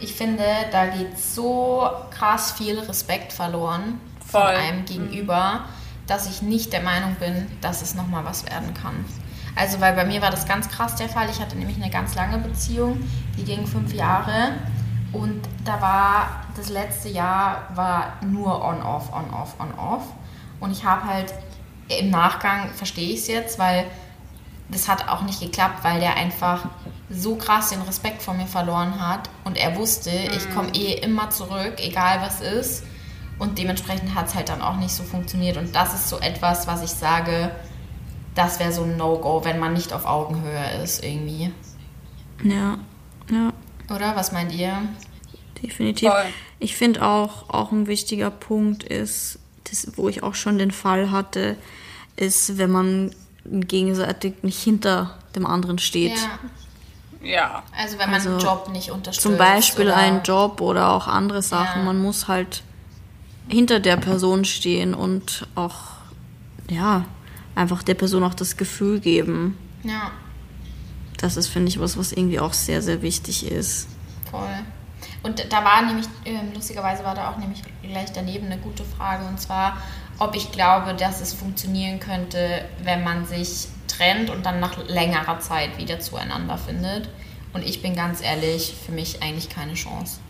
Ich finde, da geht so krass viel Respekt verloren Voll. von einem gegenüber, dass ich nicht der Meinung bin, dass es nochmal was werden kann. Also, weil bei mir war das ganz krass der Fall. Ich hatte nämlich eine ganz lange Beziehung, die ging fünf Jahre. Und da war das letzte Jahr war nur on-off, on-off, on-off. Und ich habe halt im Nachgang, verstehe ich es jetzt, weil das hat auch nicht geklappt, weil der einfach so krass den Respekt vor mir verloren hat. Und er wusste, mhm. ich komme eh immer zurück, egal was ist. Und dementsprechend hat es halt dann auch nicht so funktioniert. Und das ist so etwas, was ich sage, das wäre so ein No-Go, wenn man nicht auf Augenhöhe ist irgendwie. Ja, ja. Oder? Was meint ihr? Definitiv. Voll. Ich finde auch, auch ein wichtiger Punkt ist, das, wo ich auch schon den Fall hatte, ist, wenn man gegenseitig nicht hinter dem anderen steht. Ja. Ja. Also wenn man also einen Job nicht unterstützt. Zum Beispiel oder? einen Job oder auch andere Sachen. Ja. Man muss halt hinter der Person stehen und auch, ja, einfach der Person auch das Gefühl geben. Ja. Das ist, finde ich, was, was irgendwie auch sehr, sehr wichtig ist. Voll. Und da war nämlich, äh, lustigerweise war da auch nämlich gleich daneben eine gute Frage, und zwar, ob ich glaube, dass es funktionieren könnte, wenn man sich trennt und dann nach längerer Zeit wieder zueinander findet. Und ich bin ganz ehrlich, für mich eigentlich keine Chance.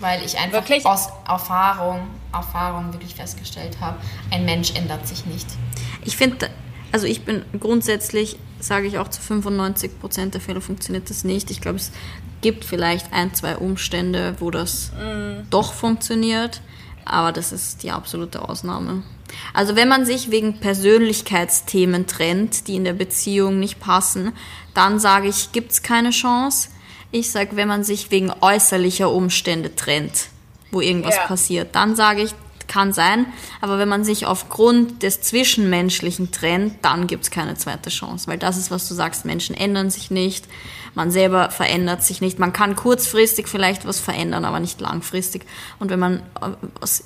Weil ich einfach wirklich? aus Erfahrung, Erfahrung wirklich festgestellt habe, ein Mensch ändert sich nicht. Ich finde, also ich bin grundsätzlich, sage ich auch zu 95 Prozent der Fälle funktioniert das nicht. Ich glaube, es gibt vielleicht ein, zwei Umstände, wo das mm. doch funktioniert, aber das ist die absolute Ausnahme. Also wenn man sich wegen Persönlichkeitsthemen trennt, die in der Beziehung nicht passen, dann sage ich, gibt es keine Chance. Ich sage, wenn man sich wegen äußerlicher Umstände trennt, wo irgendwas ja. passiert, dann sage ich, kann sein, aber wenn man sich aufgrund des Zwischenmenschlichen trennt, dann gibt es keine zweite Chance, weil das ist, was du sagst, Menschen ändern sich nicht, man selber verändert sich nicht, man kann kurzfristig vielleicht was verändern, aber nicht langfristig. Und wenn man aus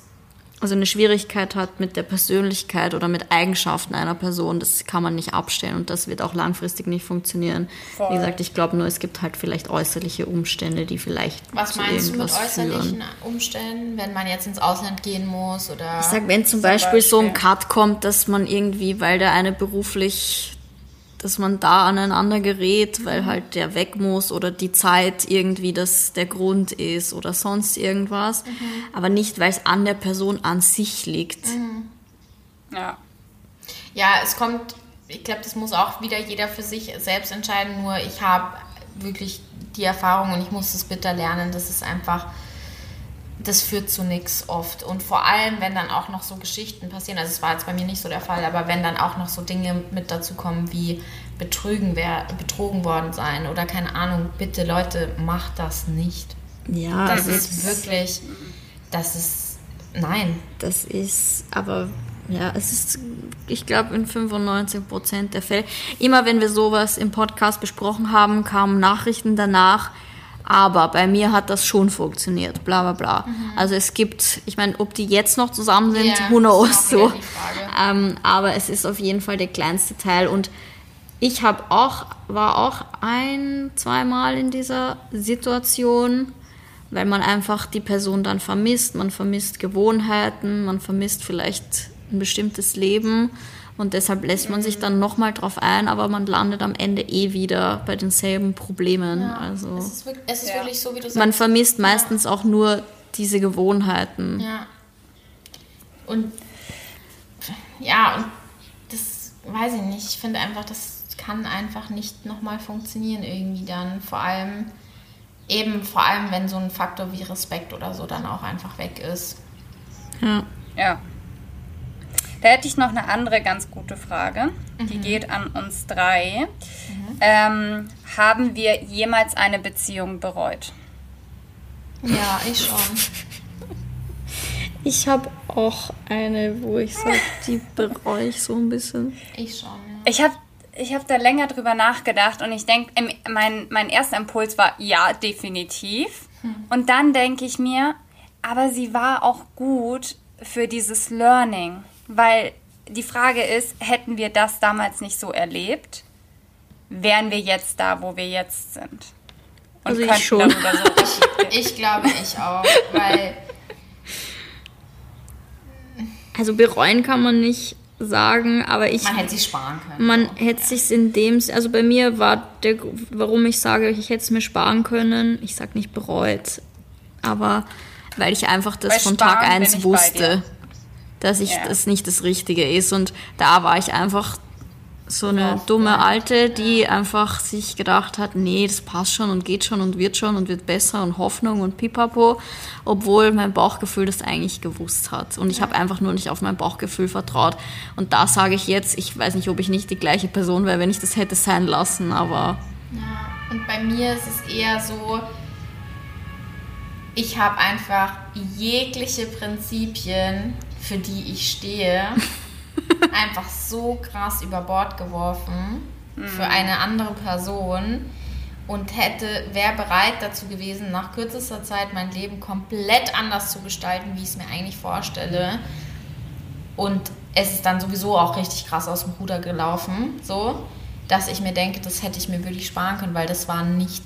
also eine Schwierigkeit hat mit der Persönlichkeit oder mit Eigenschaften einer Person, das kann man nicht abstellen und das wird auch langfristig nicht funktionieren. Voll. Wie gesagt, ich glaube nur, es gibt halt vielleicht äußerliche Umstände, die vielleicht Was zu meinst du mit äußerlichen führen. Umständen, wenn man jetzt ins Ausland gehen muss oder? Ich sag, wenn zum Beispiel, Beispiel so ein Cut kommt, dass man irgendwie, weil der eine beruflich dass man da aneinander gerät, weil halt der weg muss oder die Zeit irgendwie das der Grund ist oder sonst irgendwas, mhm. aber nicht, weil es an der Person an sich liegt. Mhm. Ja. Ja, es kommt, ich glaube, das muss auch wieder jeder für sich selbst entscheiden, nur ich habe wirklich die Erfahrung und ich muss es bitter lernen, dass es einfach das führt zu nichts oft. Und vor allem, wenn dann auch noch so Geschichten passieren, also es war jetzt bei mir nicht so der Fall, aber wenn dann auch noch so Dinge mit dazu kommen wie betrügen wär, betrogen worden sein oder keine Ahnung, bitte Leute, macht das nicht. Ja, das ist wirklich, das ist, nein. Das ist, aber ja, es ist, ich glaube, in 95 Prozent der Fälle. Immer wenn wir sowas im Podcast besprochen haben, kamen Nachrichten danach, aber bei mir hat das schon funktioniert, bla bla bla. Mhm. Also es gibt, ich meine, ob die jetzt noch zusammen sind, yeah, who knows so. Ähm, aber es ist auf jeden Fall der kleinste Teil und ich habe auch, war auch ein, zweimal in dieser Situation, weil man einfach die Person dann vermisst, man vermisst Gewohnheiten, man vermisst vielleicht ein bestimmtes Leben und deshalb lässt man sich dann nochmal drauf ein, aber man landet am Ende eh wieder bei denselben Problemen. Ja, also es ist, wirklich, es ist ja. wirklich so, wie du sagst. Man vermisst meistens ja. auch nur diese Gewohnheiten. Ja. Und ja, und das weiß ich nicht. Ich finde einfach, das kann einfach nicht nochmal funktionieren irgendwie dann. Vor allem, eben vor allem, wenn so ein Faktor wie Respekt oder so dann auch einfach weg ist. Ja. Ja. Da hätte ich noch eine andere ganz gute Frage. Mhm. Die geht an uns drei. Mhm. Ähm, haben wir jemals eine Beziehung bereut? Ja, ich schon. Ich habe auch eine, wo ich sage, die bereue ich so ein bisschen. Ich schon. Ja. Ich habe ich hab da länger drüber nachgedacht und ich denke, mein, mein erster Impuls war ja, definitiv. Hm. Und dann denke ich mir, aber sie war auch gut für dieses Learning. Weil die Frage ist, hätten wir das damals nicht so erlebt, wären wir jetzt da, wo wir jetzt sind. Und also ich schon. So [laughs] ich glaube, ich auch, weil also bereuen kann man nicht sagen, aber ich man hätte sich sparen können. Man so. hätte ja. sich in dem, also bei mir war der, warum ich sage, ich hätte es mir sparen können. Ich sage nicht bereut, aber weil ich einfach das bei von Tag 1 wusste dass ich ja. das nicht das Richtige ist. Und da war ich einfach so eine dumme Alte, die einfach sich gedacht hat, nee, das passt schon und geht schon und wird schon und wird besser und Hoffnung und pipapo, obwohl mein Bauchgefühl das eigentlich gewusst hat. Und ich habe einfach nur nicht auf mein Bauchgefühl vertraut. Und da sage ich jetzt, ich weiß nicht, ob ich nicht die gleiche Person wäre, wenn ich das hätte sein lassen, aber... Ja, und bei mir ist es eher so, ich habe einfach jegliche Prinzipien für die ich stehe, [laughs] einfach so krass über Bord geworfen mhm. für eine andere Person und hätte, wäre bereit dazu gewesen, nach kürzester Zeit mein Leben komplett anders zu gestalten, wie ich es mir eigentlich vorstelle. Und es ist dann sowieso auch richtig krass aus dem Ruder gelaufen, so, dass ich mir denke, das hätte ich mir wirklich sparen können, weil das war nicht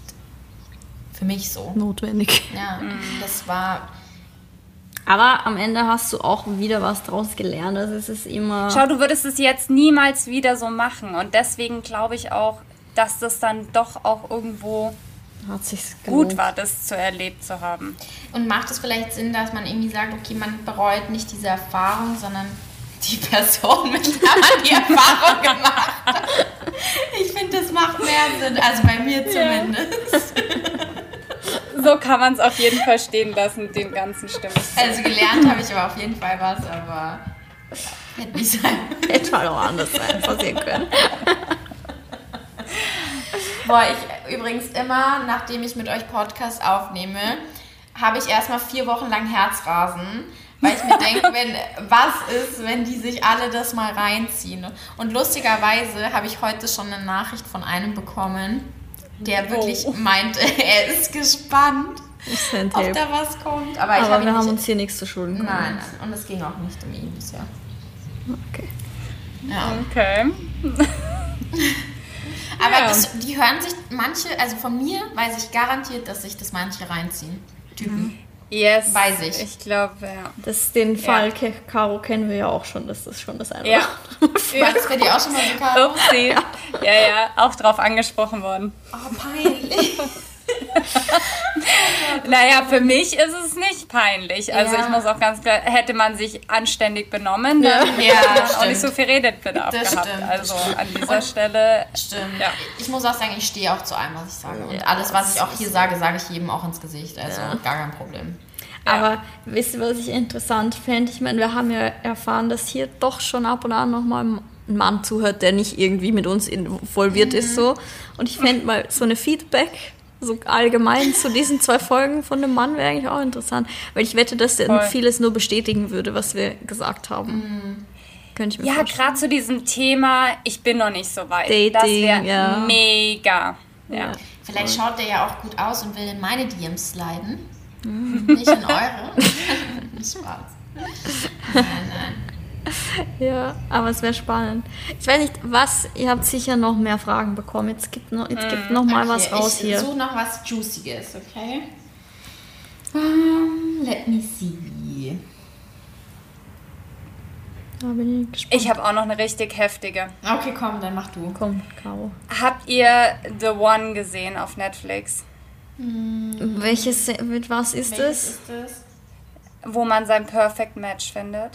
für mich so. Notwendig. Ja, mhm. das war aber am Ende hast du auch wieder was draus gelernt. Also es ist immer. Schau, du würdest es jetzt niemals wieder so machen. Und deswegen glaube ich auch, dass das dann doch auch irgendwo gut war, das zu erlebt zu haben. Und macht es vielleicht Sinn, dass man irgendwie sagt, okay, man bereut nicht diese Erfahrung, sondern die Person, mit der man die [laughs] Erfahrung gemacht hat. Ich finde, das macht mehr Sinn, also bei mir zumindest. So kann man es auf jeden Fall stehen lassen, den ganzen Stimmen. Also gelernt habe ich aber auf jeden Fall was, aber hätte nicht sein. [laughs] Hätte mal auch anders sein, passieren können. Boah, ich übrigens immer, nachdem ich mit euch Podcast aufnehme, habe ich erstmal vier Wochen lang Herzrasen, weil ich mir denke, wenn, was ist, wenn die sich alle das mal reinziehen. Und lustigerweise habe ich heute schon eine Nachricht von einem bekommen, der wirklich oh. meinte, [laughs] er ist gespannt, ob da was kommt. Aber, Aber hab wir haben uns hier nichts zu schulden kommen. Nein, nein. Und es ging auch nicht um ihn bisher. Okay. Ja. Okay. [laughs] Aber ja. das, die hören sich manche, also von mir weiß ich garantiert, dass sich das manche reinziehen. Typen. Yes. Weiß ich. Ich glaube, ja. Das, den Fall ja. Caro kennen wir ja auch schon, das ist schon das eine. Ja. War das bei dir auch schon mal so, Caro? Upsi. Ja. ja, ja, auch drauf angesprochen worden. Oh, peinlich. [laughs] naja, für mich ist es nicht peinlich. Also ja. ich muss auch ganz klar, hätte man sich anständig benommen, dann ja, hätte man auch nicht so viel Redetbedarf das gehabt. Stimmt, also an dieser Und Stelle. Stimmt. Ja. Ich muss auch sagen, ich stehe auch zu allem, was ich sage. Und alles, was ich auch hier sage, sage ich jedem auch ins Gesicht. Also gar kein Problem. Aber wisst ihr, was ich interessant fände? Ich meine, wir haben ja erfahren, dass hier doch schon ab und an nochmal ein Mann zuhört, der nicht irgendwie mit uns involviert mhm. ist. so. Und ich fände mal so eine Feedback so allgemein zu diesen zwei Folgen von dem Mann wäre eigentlich auch interessant. Weil ich wette, dass er vieles nur bestätigen würde, was wir gesagt haben. Mhm. Könnte ich mir ja, gerade zu diesem Thema, ich bin noch nicht so weit. Dating, das wäre ja. mega. Ja. Vielleicht schaut der ja auch gut aus und will in meine DMs sliden. Mhm. Nicht in eure. Spaß. Nein, nein. Ja, aber es wäre spannend. Ich weiß nicht, was, ihr habt sicher noch mehr Fragen bekommen. Jetzt gibt noch, jetzt gibt noch mal okay, was raus ich hier. Ich suche noch was Juiciges, okay? Um, let me see. Da bin ich gespannt. Ich habe auch noch eine richtig heftige. Okay, komm, dann mach du. Komm, Caro. Habt ihr The One gesehen auf Netflix? Hm. Welches, mit was ist Welches ist das? Wo man sein Perfect Match findet.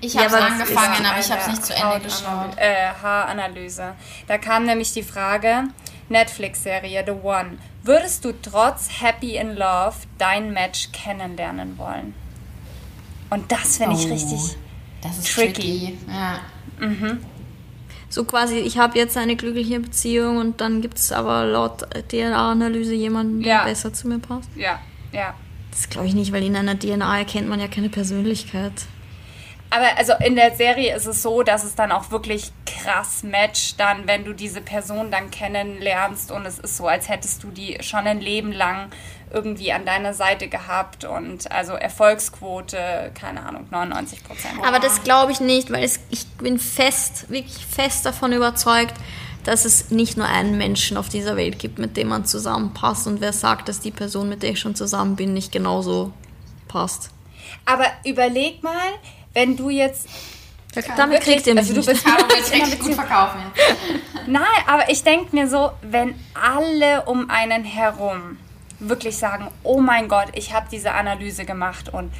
Ich habe es ja, angefangen, aber ich habe es nicht zu Ende geschaut. Äh, Haaranalyse. Da kam nämlich die Frage, Netflix-Serie The One. Würdest du trotz Happy in Love dein Match kennenlernen wollen? Und das finde ich oh, richtig das ist tricky. tricky. Ja. Mhm. So quasi, ich habe jetzt eine glückliche Beziehung und dann gibt es aber laut DNA-Analyse jemanden, der ja. besser zu mir passt. Ja, ja. Das glaube ich nicht, weil in einer DNA erkennt man ja keine Persönlichkeit. Aber also in der Serie ist es so, dass es dann auch wirklich krass matcht, dann, wenn du diese Person dann kennenlernst und es ist so, als hättest du die schon ein Leben lang irgendwie an deiner Seite gehabt und also Erfolgsquote, keine Ahnung, 99 Prozent. Aber das glaube ich nicht, weil es, ich bin fest, wirklich fest davon überzeugt, dass es nicht nur einen Menschen auf dieser Welt gibt, mit dem man zusammenpasst und wer sagt, dass die Person, mit der ich schon zusammen bin, nicht genauso passt. Aber überleg mal, wenn du jetzt damit kriegt ihr mich also du bist [laughs] jetzt richtig gut verkaufen. Nein, aber ich denke mir so, wenn alle um einen herum wirklich sagen, oh mein Gott, ich habe diese Analyse gemacht und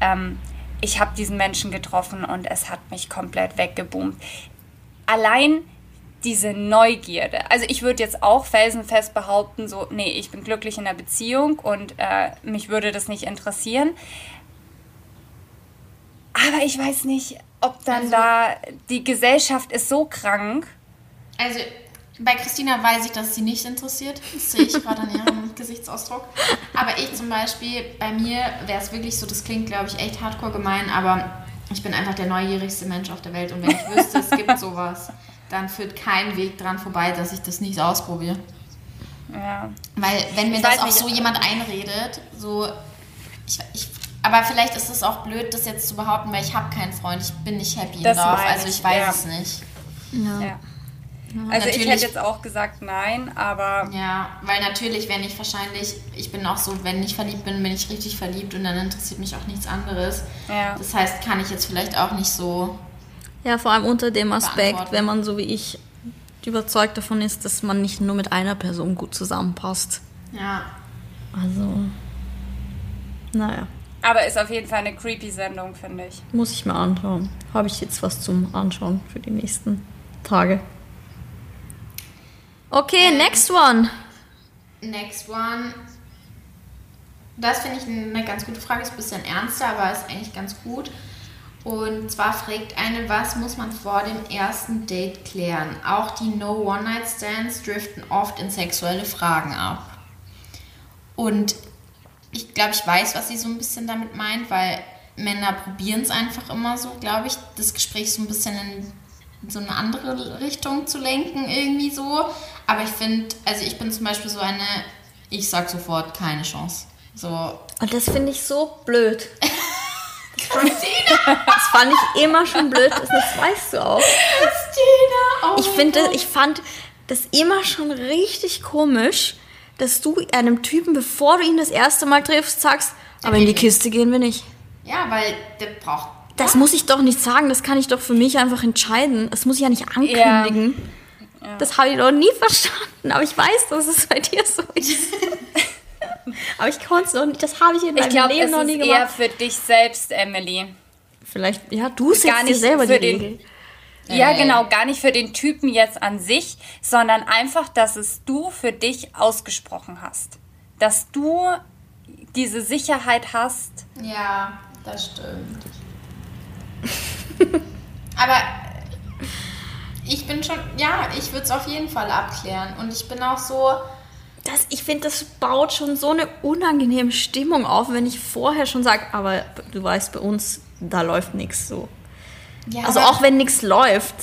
ähm, ich habe diesen Menschen getroffen und es hat mich komplett weggeboomt. Allein diese Neugierde. Also ich würde jetzt auch felsenfest behaupten, so, nee, ich bin glücklich in der Beziehung und äh, mich würde das nicht interessieren. Aber ich weiß nicht, ob dann also, da die Gesellschaft ist so krank. Also bei Christina weiß ich, dass sie nicht interessiert. Das sehe ich gerade an ihrem [laughs] Gesichtsausdruck. Aber ich zum Beispiel, bei mir wäre es wirklich so, das klingt, glaube ich, echt hardcore gemein, aber ich bin einfach der neugierigste Mensch auf der Welt. Und wenn ich wüsste, es gibt [laughs] sowas, dann führt kein Weg dran vorbei, dass ich das nicht ausprobiere. Ja. Weil, wenn mir ich das auch so jemand einredet, so, ich, ich aber vielleicht ist es auch blöd, das jetzt zu behaupten, weil ich habe keinen Freund, ich bin nicht happy das im Dorf, also ich weiß ja. es nicht. Ja. ja. Also natürlich, ich hätte jetzt auch gesagt nein, aber... Ja, weil natürlich, wenn ich wahrscheinlich, ich bin auch so, wenn ich verliebt bin, bin ich richtig verliebt und dann interessiert mich auch nichts anderes. Ja. Das heißt, kann ich jetzt vielleicht auch nicht so... Ja, vor allem unter dem Aspekt, wenn man so wie ich überzeugt davon ist, dass man nicht nur mit einer Person gut zusammenpasst. Ja. Also, naja. Aber ist auf jeden Fall eine creepy Sendung, finde ich. Muss ich mir anschauen. Habe ich jetzt was zum Anschauen für die nächsten Tage. Okay, next one. Next one. Das finde ich eine ganz gute Frage. Ist ein bisschen ernster, aber ist eigentlich ganz gut. Und zwar fragt eine, was muss man vor dem ersten Date klären? Auch die No-One-Night-Stands driften oft in sexuelle Fragen ab. Und ich glaube, ich weiß, was sie so ein bisschen damit meint, weil Männer probieren es einfach immer so, glaube ich, das Gespräch so ein bisschen in so eine andere Richtung zu lenken, irgendwie so. Aber ich finde, also ich bin zum Beispiel so eine, ich sag sofort keine Chance. So. Und das finde ich so blöd. [laughs] Christina! Das fand ich immer schon blöd, das weißt du auch. Christina! Oh ich finde, ich fand das immer schon richtig komisch, dass du einem Typen, bevor du ihn das erste Mal triffst, sagst, aber in die Kiste gehen wir nicht. Ja, weil der braucht. Das muss ich doch nicht sagen, das kann ich doch für mich einfach entscheiden. Das muss ich ja nicht ankündigen. Ja. Ja. Das habe ich doch nie verstanden, aber ich weiß, dass es bei dir so ist. [laughs] aber ich konnte es noch nicht, das habe ich in meinem ich glaub, Leben noch nie gemacht. Ich glaube, eher für dich selbst, Emily. Vielleicht, ja, du setzt dir selber die Regel. Ja, genau, gar nicht für den Typen jetzt an sich, sondern einfach, dass es du für dich ausgesprochen hast. Dass du diese Sicherheit hast. Ja, das stimmt. [laughs] Aber ich bin schon, ja, ich würde es auf jeden Fall abklären. Und ich bin auch so. Das, ich finde, das baut schon so eine unangenehme Stimmung auf, wenn ich vorher schon sage, aber du weißt, bei uns, da läuft nichts so. Ja, also auch wenn nichts läuft,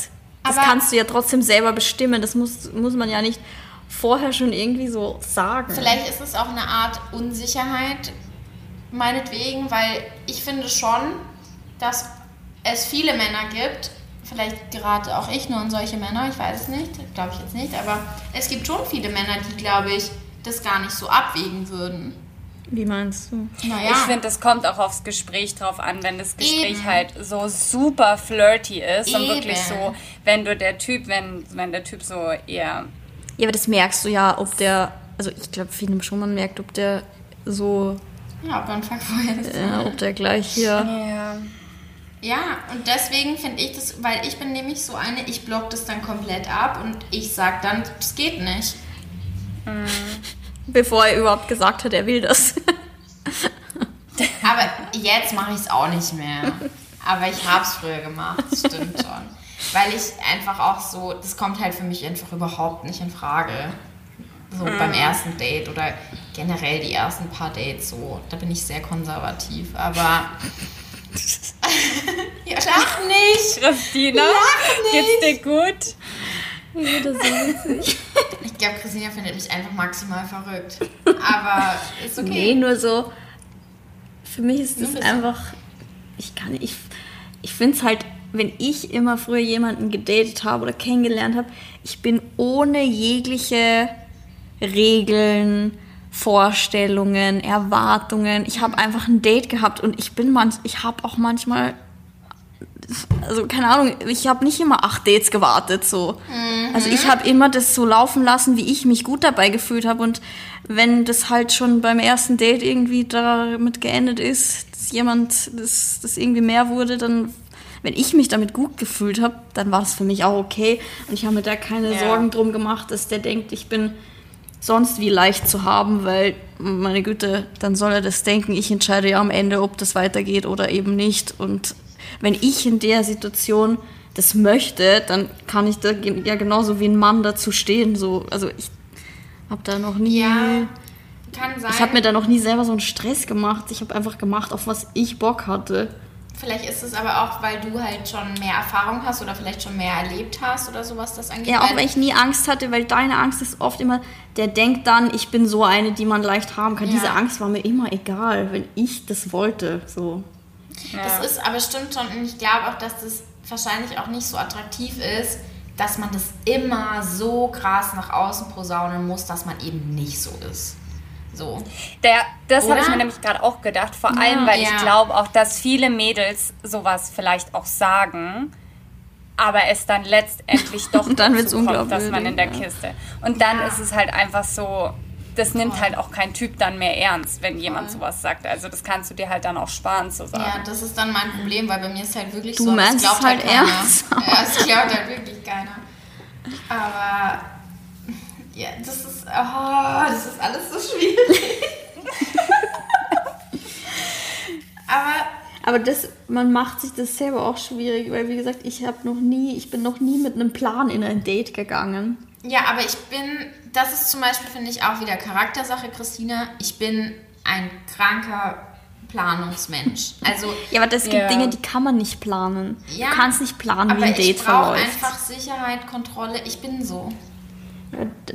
das kannst du ja trotzdem selber bestimmen. Das muss, muss man ja nicht vorher schon irgendwie so sagen. Vielleicht ist es auch eine Art Unsicherheit, meinetwegen, weil ich finde schon, dass es viele Männer gibt, vielleicht gerade auch ich nur und solche Männer, ich weiß es nicht, glaube ich jetzt nicht, aber es gibt schon viele Männer, die, glaube ich, das gar nicht so abwägen würden. Wie meinst du? Naja. Ich finde, es kommt auch aufs Gespräch drauf an, wenn das Gespräch Eben. halt so super flirty ist Eben. und wirklich so, wenn du der Typ, wenn, wenn der Typ so eher. Ja, aber das merkst du ja, ob der, also ich glaube, viele schon man merkt, ob der so. Ja, ob er ein Fuckboy ist. Ja, ob der gleich hier. Ja. Ja, und deswegen finde ich das, weil ich bin nämlich so eine, ich block das dann komplett ab und ich sag dann, es geht nicht. Mhm. Bevor er überhaupt gesagt hat, er will das. Aber jetzt mache ich es auch nicht mehr. Aber ich habe es früher gemacht, das stimmt [laughs] schon. Weil ich einfach auch so, das kommt halt für mich einfach überhaupt nicht in Frage. So mhm. beim ersten Date oder generell die ersten paar Dates so. Da bin ich sehr konservativ. Aber. [laughs] ja, lach nicht! Christina, lach nicht. geht's dir gut? Ich das so witzig. Ich glaube, Christina findet mich einfach maximal verrückt. Aber ist okay. Nee, nur so. Für mich ist das einfach. Ich kann ich, ich finde es halt, wenn ich immer früher jemanden gedatet habe oder kennengelernt habe, ich bin ohne jegliche Regeln, Vorstellungen, Erwartungen. Ich habe einfach ein Date gehabt und ich bin manch, ich habe auch manchmal also keine Ahnung, ich habe nicht immer acht Dates gewartet so. Mhm. Also ich habe immer das so laufen lassen, wie ich mich gut dabei gefühlt habe und wenn das halt schon beim ersten Date irgendwie damit geendet ist, dass jemand das, das irgendwie mehr wurde, dann wenn ich mich damit gut gefühlt habe, dann war das für mich auch okay und ich habe mir da keine ja. Sorgen drum gemacht, dass der denkt, ich bin sonst wie leicht zu haben, weil meine Güte, dann soll er das denken. Ich entscheide ja am Ende, ob das weitergeht oder eben nicht und wenn ich in der Situation das möchte, dann kann ich da ja genauso wie ein Mann dazu stehen. So, also ich habe da noch nie. Ja, kann sein. Ich habe mir da noch nie selber so einen Stress gemacht. Ich habe einfach gemacht, auf was ich Bock hatte. Vielleicht ist es aber auch, weil du halt schon mehr Erfahrung hast oder vielleicht schon mehr erlebt hast oder sowas, das angeht. Ja, auch weil ich nie Angst hatte, weil deine Angst ist oft immer, der denkt dann, ich bin so eine, die man leicht haben kann. Ja. Diese Angst war mir immer egal, wenn ich das wollte. So. Ja. Das ist aber stimmt schon und ich glaube auch, dass das wahrscheinlich auch nicht so attraktiv ist, dass man das immer so krass nach außen posaunen muss, dass man eben nicht so ist. So. Der, das habe ich mir nämlich gerade auch gedacht, vor ja, allem, weil ja. ich glaube auch, dass viele Mädels sowas vielleicht auch sagen, aber es dann letztendlich [laughs] doch und dann wird's kommt, dass man in der Kiste. Und dann ja. ist es halt einfach so, das nimmt halt auch kein Typ dann mehr ernst, wenn jemand sowas sagt. Also das kannst du dir halt dann auch sparen zu sagen. Ja, das ist dann mein Problem, weil bei mir ist halt wirklich Du so, meinst es glaubt halt keiner. ernst. Ja, es glaubt halt wirklich keiner. Aber ja, das ist, oh, das ist alles so schwierig. [laughs] Aber Aber das, man macht sich das selber auch schwierig, weil wie gesagt, ich habe noch nie, ich bin noch nie mit einem Plan in ein Date gegangen. Ja, aber ich bin, das ist zum Beispiel, finde ich, auch wieder Charaktersache, Christina. Ich bin ein kranker Planungsmensch. Also, Ja, aber das gibt Ja. Dinge, die kann man nicht planen. ja. du kannst nicht planen, aber wie ein Date ich brauche verläuft. einfach Sicherheit, Kontrolle. Ich bin so.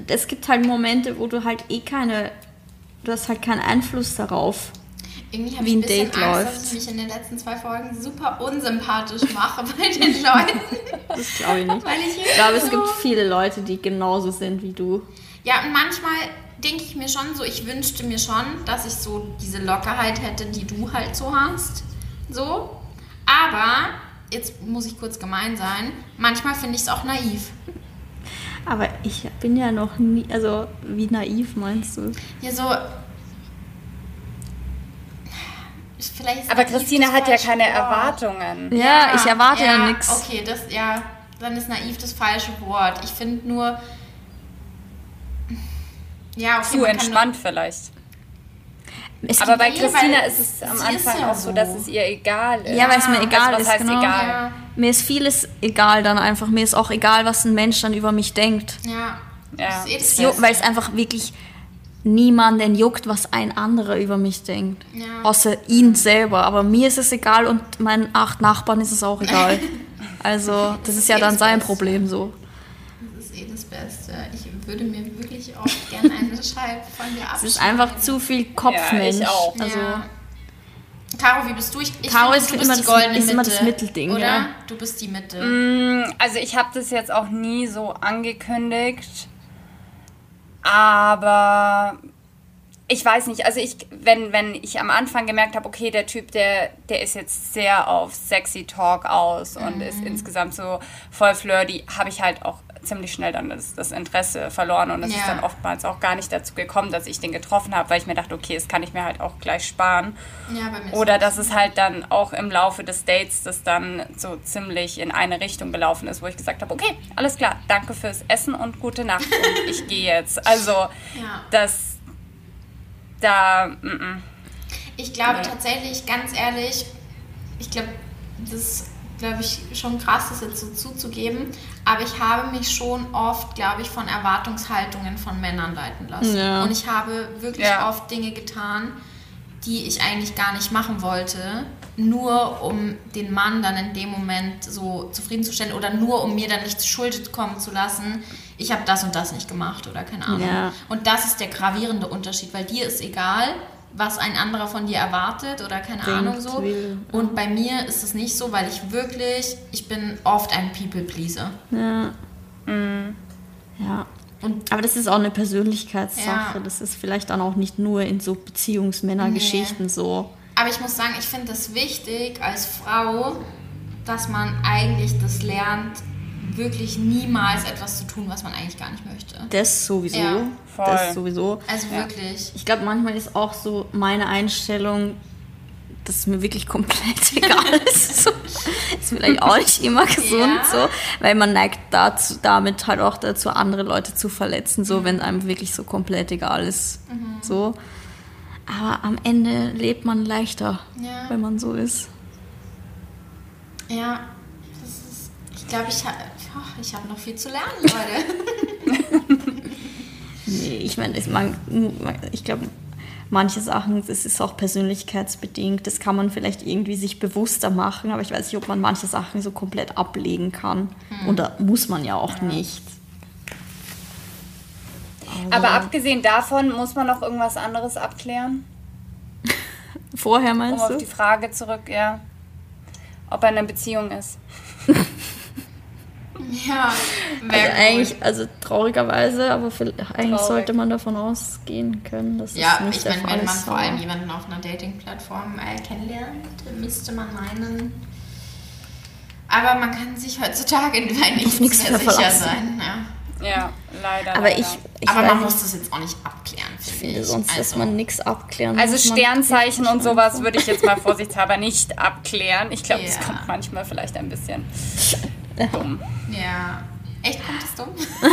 Es gibt halt Momente, wo du halt eh keine, du hast halt keinen Einfluss darauf. Irgendwie habe Wie ich ein bisschen Date Angst, läuft. dass ich mich in den letzten zwei Folgen super unsympathisch mache bei den [laughs] Leuten. Das glaube ich nicht. Ich Ich glaube, es so- gibt viele Leute, die genauso sind wie du. Ja, und manchmal denke ich mir schon so, ich wünschte mir schon, dass ich so diese Lockerheit hätte, die du halt so hast. So. Aber, jetzt muss ich kurz gemein sein, manchmal finde ich es auch naiv. Aber ich bin ja noch nie, also wie naiv meinst du? Ja, so. Vielleicht ist Aber Christine hat ja keine Wort. Erwartungen. Ja, ich erwarte ja, nichts. Okay, das, ja, dann ist naiv das falsche Wort. Ich finde nur. Ja, okay. Zu entspannt vielleicht. Es Aber bei Nee, Christina ist es am Anfang ja auch so, dass es ihr egal ist. Ja, weil es mir egal also, was ist, heißt genau. egal? Ja, Mir ist vieles egal dann einfach. Mir ist auch egal, was ein Mensch dann über mich denkt. ja. Ja. Eh Es juckt-. Weil es einfach wirklich niemanden juckt, was ein anderer über mich denkt. Ja. Außer ihn selber. Aber mir ist es egal und meinen acht Nachbarn ist es auch egal. [laughs] Also, das ist ja eh dann sein. Problem so. Das ist eh das Beste. Ich würde mir wirklich auch gerne eine [laughs] Scheibe von dir Es abschneiden. ist einfach zu viel Kopfmensch. Ja, ich auch. Also, ja. Caro, wie bist du? Ich, ich Caro ist du immer das- ist Mitte. immer das Mittelding, Oder? ja. Du bist die Mitte. Mm, Also ich habe das jetzt auch nie so angekündigt, aber ich weiß nicht, also ich, wenn, wenn ich am Anfang gemerkt habe, okay, der Typ, der, der ist jetzt sehr auf sexy Talk aus und ist insgesamt so voll flirty, habe ich halt auch ziemlich schnell dann das, das Interesse verloren und es Ja. ist dann oftmals auch gar nicht dazu gekommen, dass ich den getroffen habe, weil ich mir dachte, okay, das kann ich mir halt auch gleich sparen. Ja, Oder dass es halt dann auch im Laufe des Dates das dann so ziemlich in eine Richtung gelaufen ist, wo ich gesagt habe, okay, alles klar, danke fürs Essen und gute Nacht und [laughs] ich gehe jetzt. Also Ja. das da mm, mm. Ich glaube Nee. tatsächlich, ganz ehrlich, ich glaube, das ist, glaube ich, schon krass, das jetzt so zuzugeben, aber ich habe mich schon oft, glaube ich, von Erwartungshaltungen von Männern leiten lassen. Ja. Und ich habe wirklich Ja. oft Dinge getan, die ich eigentlich gar nicht machen wollte, nur um den Mann dann in dem Moment so zufriedenzustellen oder nur um mir dann nicht Schuld kommen zu lassen, ich habe das und das nicht gemacht oder keine Ahnung. Ja. Und das ist der gravierende Unterschied, weil dir ist egal, was ein anderer von dir erwartet oder keine Denkt, Ahnung so. will. Und bei mir ist es nicht so, weil ich wirklich, ich bin oft ein People-Pleaser. ja. Ja. Und Aber das ist auch eine Persönlichkeitssache. Ja. Das ist vielleicht dann auch nicht nur in so Beziehungsmännergeschichten so. Aber ich muss sagen, ich finde es wichtig als Frau, dass man eigentlich das lernt, wirklich niemals etwas zu tun, was man eigentlich gar nicht möchte. Das sowieso. Ja, voll. Das sowieso. Also wirklich. Ich glaube, manchmal ist auch so meine Einstellung, dass es mir wirklich komplett [laughs] egal ist. So. Ist vielleicht auch nicht immer gesund, Ja. so, weil man neigt dazu, damit halt auch dazu, andere Leute zu verletzen, so, wenn einem wirklich so komplett egal ist. So. Aber am Ende lebt man leichter, Ja. wenn man so ist. Ja, das ist, ich glaube, ich habe ich hab noch viel zu lernen, Leute. [laughs] Nee, ich meine, ich, glaube, manche Sachen, das ist auch persönlichkeitsbedingt. Das kann man vielleicht irgendwie sich bewusster machen, aber ich weiß nicht, ob man manche Sachen so komplett ablegen kann. Und da muss man ja auch nicht. Aber abgesehen davon muss man noch irgendwas anderes abklären, [laughs] Vorher um meinst auf die du? Frage zurück, ja, ob er in einer Beziehung ist. [laughs] Ja, Also eigentlich, also traurigerweise, aber vielleicht, eigentlich Traurig. sollte man davon ausgehen können, dass Ja, es nicht ich der meine, Fall wenn man ist. vor allem jemanden auf einer Dating-Plattform äh, kennenlernt, müsste man meinen. Aber man kann sich heutzutage Auf nichts nichts mehr mehr sicher sein. Ja. Ja, leider. Aber leider. ich, ich Aber man muss das jetzt auch nicht abklären, ich finde sonst also, dass man nichts abklären Also Sternzeichen und sowas einfach. würde ich jetzt mal [laughs] vorsichtshalber nicht abklären. Ich glaube, das Ja. kommt manchmal vielleicht ein bisschen dumm. Ja. Echt kommt es dumm? [laughs]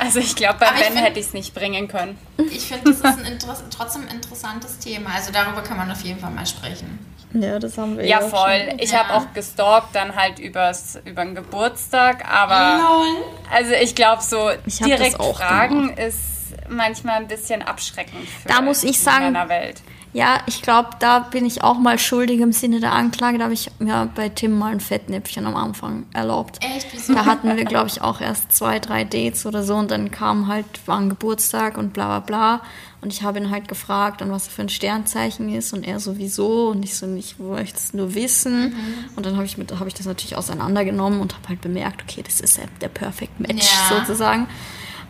Also ich glaube, bei Aber ich Ben find- hätte ich es nicht bringen können. Ich finde, das ist ein Interess trotzdem ein interessantes Thema. Also darüber kann man auf jeden Fall mal sprechen. Ja, das haben wir Ja, auch voll. schon. Ich Ja. habe auch gestalkt, dann halt übers, über den Geburtstag, aber also ich glaube, so Ich direkt fragen ist manchmal ein bisschen abschreckend für Da muss ich sagen- Männerwelt. Ja, ich glaube, da bin ich auch mal schuldig im Sinne der Anklage. Da habe ich mir bei Tim mal ein Fettnäpfchen am Anfang erlaubt. Echt? Wieso? Da hatten wir, glaube ich, auch erst zwei, drei Dates oder so und dann kam halt, war ein Geburtstag und bla bla bla. Und ich habe ihn halt gefragt, und was er für ein Sternzeichen ist und er sowieso und ich so, ich wollte es nur wissen. Und dann habe ich, mit- habe ich das natürlich auseinandergenommen und habe halt bemerkt, okay, das ist ja der Perfect Match Ja. sozusagen.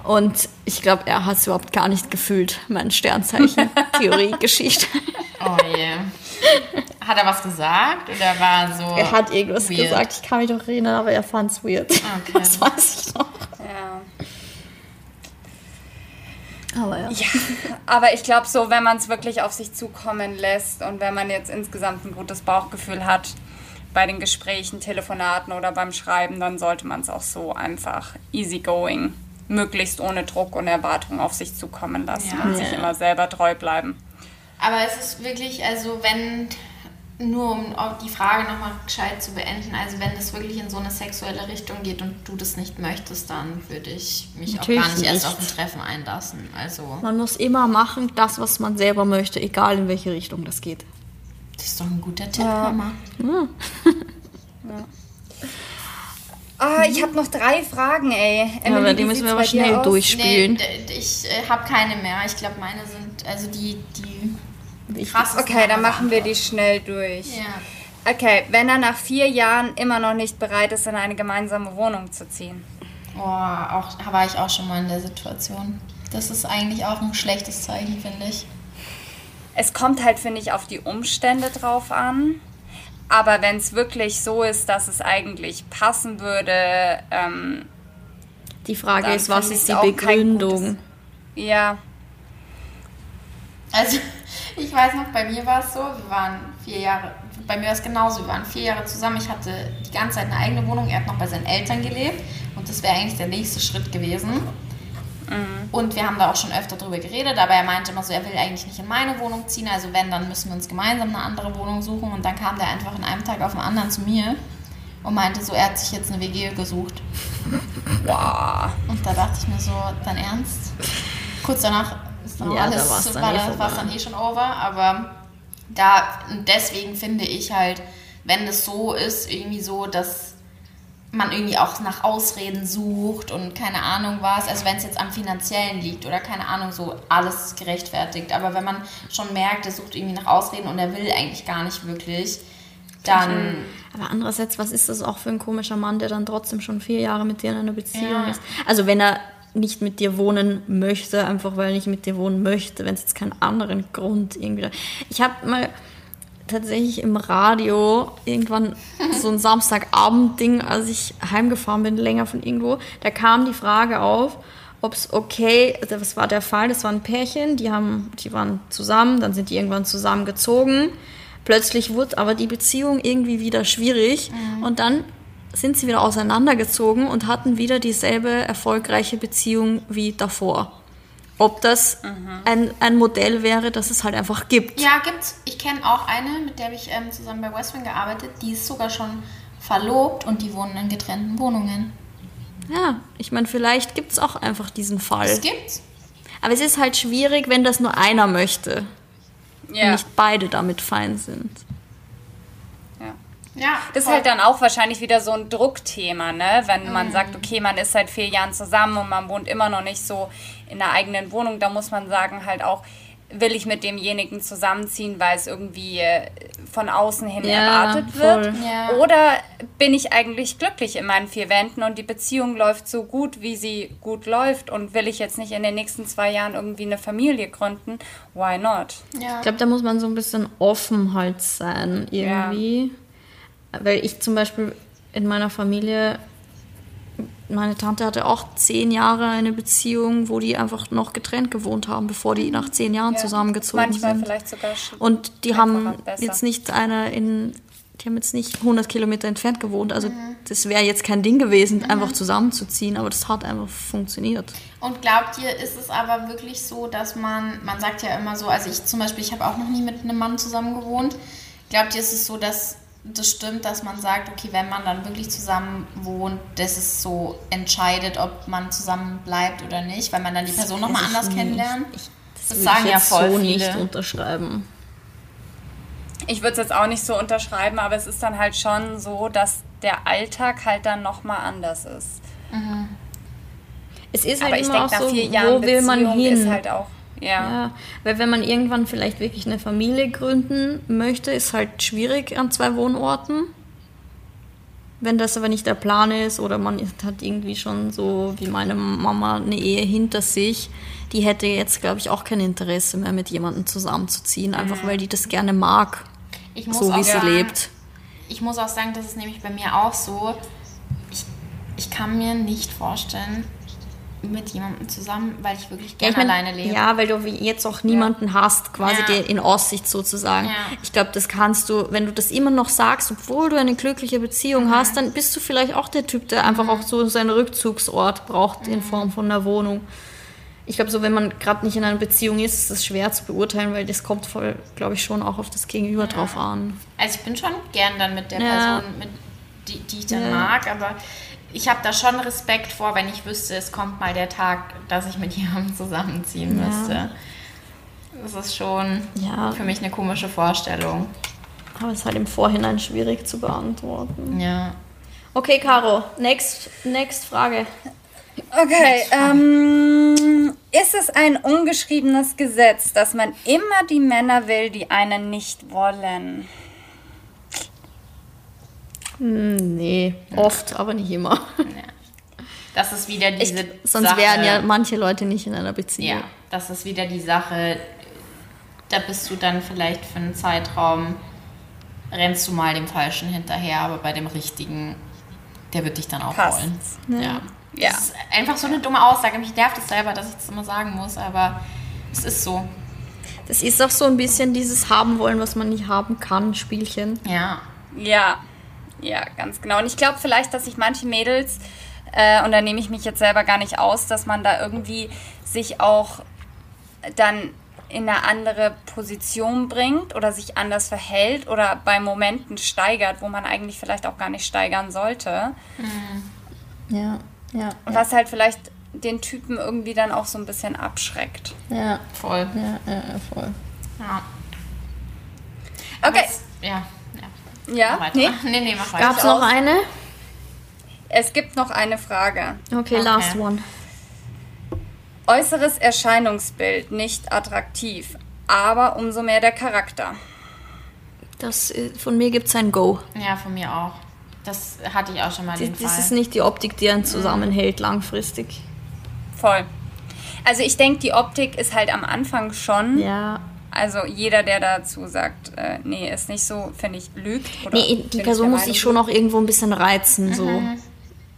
Und ich glaube, er hat es überhaupt gar nicht gefühlt, mein Sternzeichen-Theorie-Geschichte. [laughs] Oh je. Hat er was gesagt oder war so. Er hat irgendwas weird? gesagt, ich kann mich doch erinnern, aber er fand es weird. Okay. [laughs] Das weiß ich noch. Ja. Aber ja. Ja, aber ich glaube so, wenn man es wirklich auf sich zukommen lässt und wenn man jetzt insgesamt ein gutes Bauchgefühl hat bei den Gesprächen, Telefonaten oder beim Schreiben, dann sollte man es auch so einfach easygoing, möglichst ohne Druck und Erwartung auf sich zukommen lassen Ja. und sich immer selber treu bleiben. Aber es ist wirklich, also wenn, nur um die Frage nochmal gescheit zu beenden, also wenn das wirklich in so eine sexuelle Richtung geht und du das nicht möchtest, dann würde ich mich Natürlich auch gar nicht erst nicht. auf ein Treffen einlassen. Also, Man muss immer machen, das, was man selber möchte, egal in welche Richtung das geht. das ist doch ein guter Tipp, Mama. [laughs] Ah, ich habe noch drei Fragen, ey. Ja, aber die müssen wir aber schnell durchspielen. Nee, ich äh, habe keine mehr. Ich glaube, meine sind, also die, die krassesten. Okay, dann machen wir die schnell durch. Ja. Okay, wenn er nach vier Jahren immer noch nicht bereit ist, in eine gemeinsame Wohnung zu ziehen. Oh, auch, war ich auch schon mal in der Situation. Das ist eigentlich auch ein schlechtes Zeichen, finde ich. Es kommt halt, finde ich, auf die Umstände drauf an. Aber wenn es wirklich so ist, dass es eigentlich passen würde, ähm, Die Frage ist, was ist die Begründung? ja, Also, [laughs] ich weiß noch, bei mir war es so, wir waren vier Jahre, bei mir war es genauso, wir waren vier Jahre zusammen. Ich hatte die ganze Zeit eine eigene Wohnung, er hat noch bei seinen Eltern gelebt und das wäre eigentlich der nächste Schritt gewesen. Und wir haben da auch schon öfter drüber geredet, aber er meinte immer so, er will eigentlich nicht in meine Wohnung ziehen, also wenn, dann müssen wir uns gemeinsam eine andere Wohnung suchen. Und dann kam der einfach in einem Tag auf den anderen zu mir und meinte so, er hat sich jetzt eine WG gesucht. [laughs] boah. Und da dachte ich mir so, dein Ernst? Kurz danach ist dann Ja, da alles, war's dann war eh das- dann eh schon over. Aber da, deswegen finde ich halt, wenn es so ist, irgendwie so, dass man irgendwie auch nach Ausreden sucht und keine Ahnung was, also wenn es jetzt am Finanziellen liegt oder keine Ahnung, so alles ist gerechtfertigt. Aber wenn man schon merkt, er sucht irgendwie nach Ausreden und er will eigentlich gar nicht wirklich, dann Aber andererseits, was ist das auch für ein komischer Mann, der dann trotzdem schon vier Jahre mit dir in einer Beziehung Ja. ist? Also wenn er nicht mit dir wohnen möchte, einfach weil er nicht mit dir wohnen möchte, wenn es jetzt keinen anderen Grund irgendwie. Ich habe mal tatsächlich im Radio irgendwann so ein Samstagabend-Ding, als ich heimgefahren bin, länger von irgendwo, da kam die Frage auf, ob es okay, also was war der Fall? Das war ein Pärchen, die haben, die waren zusammen, dann sind die irgendwann zusammengezogen. Plötzlich wurde aber die Beziehung irgendwie wieder schwierig und dann sind sie wieder auseinandergezogen und hatten wieder dieselbe erfolgreiche Beziehung wie davor. Ob das ein, ein Modell wäre, das es halt einfach gibt. Ja, gibt's. Ich kenne auch eine, mit der habe ich ähm, zusammen bei Westwing gearbeitet. Die ist sogar schon verlobt und die wohnen in getrennten Wohnungen. Ja, ich meine, vielleicht gibt es auch einfach diesen Fall. Das gibt's. Aber es ist halt schwierig, wenn das nur einer möchte und Ja. nicht beide damit fein sind. Ja. Das ist halt dann auch wahrscheinlich wieder so ein Druckthema, ne? Wenn Mhm. man sagt, okay, man ist seit vier Jahren zusammen und man wohnt immer noch nicht so in der eigenen Wohnung, da muss man sagen halt auch, will ich mit demjenigen zusammenziehen, weil es irgendwie äh, von außen hin Ja, erwartet wird? Ja. Oder bin ich eigentlich glücklich in meinen vier Wänden und die Beziehung läuft so gut, wie sie gut läuft und will ich jetzt nicht in den nächsten zwei Jahren irgendwie eine Familie gründen? Why not? Ja. Ich glaube, da muss man so ein bisschen offen halt sein, irgendwie. Weil ich zum Beispiel in meiner Familie meine Tante hatte auch zehn Jahre eine Beziehung, wo die einfach noch getrennt gewohnt haben, bevor die nach zehn Jahren Ja. zusammengezogen Manchmal sind. vielleicht sogar sch- Und die haben jetzt nicht eine in, die haben jetzt nicht 100 Kilometer entfernt gewohnt. Also Mhm. das wäre jetzt kein Ding gewesen, einfach zusammenzuziehen, aber das hat einfach funktioniert. Und glaubt ihr, ist es aber wirklich so, dass man, man sagt ja immer so, also ich zum Beispiel, ich habe auch noch nie mit einem Mann zusammen gewohnt. Glaubt ihr, ist es so, dass das stimmt, dass man sagt, okay, wenn man dann wirklich zusammen wohnt, dass es so entscheidet, ob man zusammen bleibt oder nicht, weil man dann die Person nochmal anders nicht. kennenlernt? Ich, das Das sagen ich ja voll so viele. nicht unterschreiben. Ich würde es jetzt auch nicht so unterschreiben, aber es ist dann halt schon so, dass der Alltag halt dann nochmal anders ist. Es ist aber halt ich immer denke, auch nach so, vier Jahren wo will man Beziehung hin? ist halt auch, ja. Ja, weil wenn man irgendwann vielleicht wirklich eine Familie gründen möchte, ist halt schwierig an zwei Wohnorten. Wenn das aber nicht der Plan ist oder man hat irgendwie schon so wie meine Mama eine Ehe hinter sich, die hätte jetzt, glaube ich, auch kein Interesse mehr mit jemandem zusammenzuziehen, einfach weil die das gerne mag, so wie sie sagen, lebt. Ich muss auch sagen, das ist nämlich bei mir auch so. Ich, ich kann mir nicht vorstellen, mit jemandem zusammen, weil ich wirklich Ja, gerne ich mein, alleine lebe. ja, weil du jetzt auch niemanden hast, quasi Ja. in Aussicht sozusagen. Ja. Ich glaube, das kannst du, wenn du das immer noch sagst, obwohl du eine glückliche Beziehung Mhm. hast, dann bist du vielleicht auch der Typ, der einfach auch so seinen Rückzugsort braucht Mhm. in Form von einer Wohnung. Ich glaube, so wenn man gerade nicht in einer Beziehung ist, ist es schwer zu beurteilen, weil das kommt voll, glaube ich, schon auch auf das Gegenüber drauf an. Also ich bin schon gern dann mit der Ja. Person, mit, die, die ich dann Ja. mag, aber ich habe da schon Respekt vor, wenn ich wüsste, es kommt mal der Tag, dass ich mit [laughs] jemandem zusammenziehen Ja. müsste. Das ist schon Ja. für mich eine komische Vorstellung. Aber es ist halt im Vorhinein schwierig zu beantworten. Ja. Okay, Caro, next, next Frage. Okay, ähm, ist es ein ungeschriebenes Gesetz, dass man immer die Männer will, die einen nicht wollen? Hm, nee, oft, aber nicht immer. Das ist wieder Ich, diese sonst Sache. wären ja manche Leute nicht in einer Beziehung. Ja, das ist wieder die Sache, da bist du dann vielleicht für einen Zeitraum, rennst du mal dem Falschen hinterher, aber bei dem Richtigen, der wird dich dann auch Passt's. wollen. Ja. Ja. Das ist einfach so eine dumme Aussage. Mich nervt es selber, dass ich das immer sagen muss, aber es ist so. Das ist auch so ein bisschen dieses Haben wollen, was man nicht haben kann, Spielchen. Ja. Ja, ja, ganz genau. Und ich glaube vielleicht, dass sich manche Mädels, äh, und da nehme ich mich jetzt selber gar nicht aus, dass man da irgendwie sich auch dann in eine andere Position bringt oder sich anders verhält oder bei Momenten steigert, wo man eigentlich vielleicht auch gar nicht steigern sollte. Ja, ja. Und was halt vielleicht den Typen irgendwie dann auch so ein bisschen abschreckt. Ja, Voll. ja, ja, voll. Ja. Okay. Was- Ja. Ja. Ja, Mach weiter. nee. Nee, nee, mach weiter. Gab's noch eine? Es gibt noch eine Frage. Okay, Okay. last one. Äußeres Erscheinungsbild nicht attraktiv, aber umso mehr der Charakter. Das, äh, von mir gibt's ein Go. Ja, von mir auch. Das hatte ich auch schon mal Das, den das Fall. ist nicht die Optik, die einen zusammenhält langfristig. Voll. Also ich denke, die Optik ist halt am Anfang schon. Ja. Also jeder, der dazu sagt, äh, nee, ist nicht so, finde ich, lügt. Oder Nee, die Person muss sich schon auch irgendwo ein bisschen reizen, so.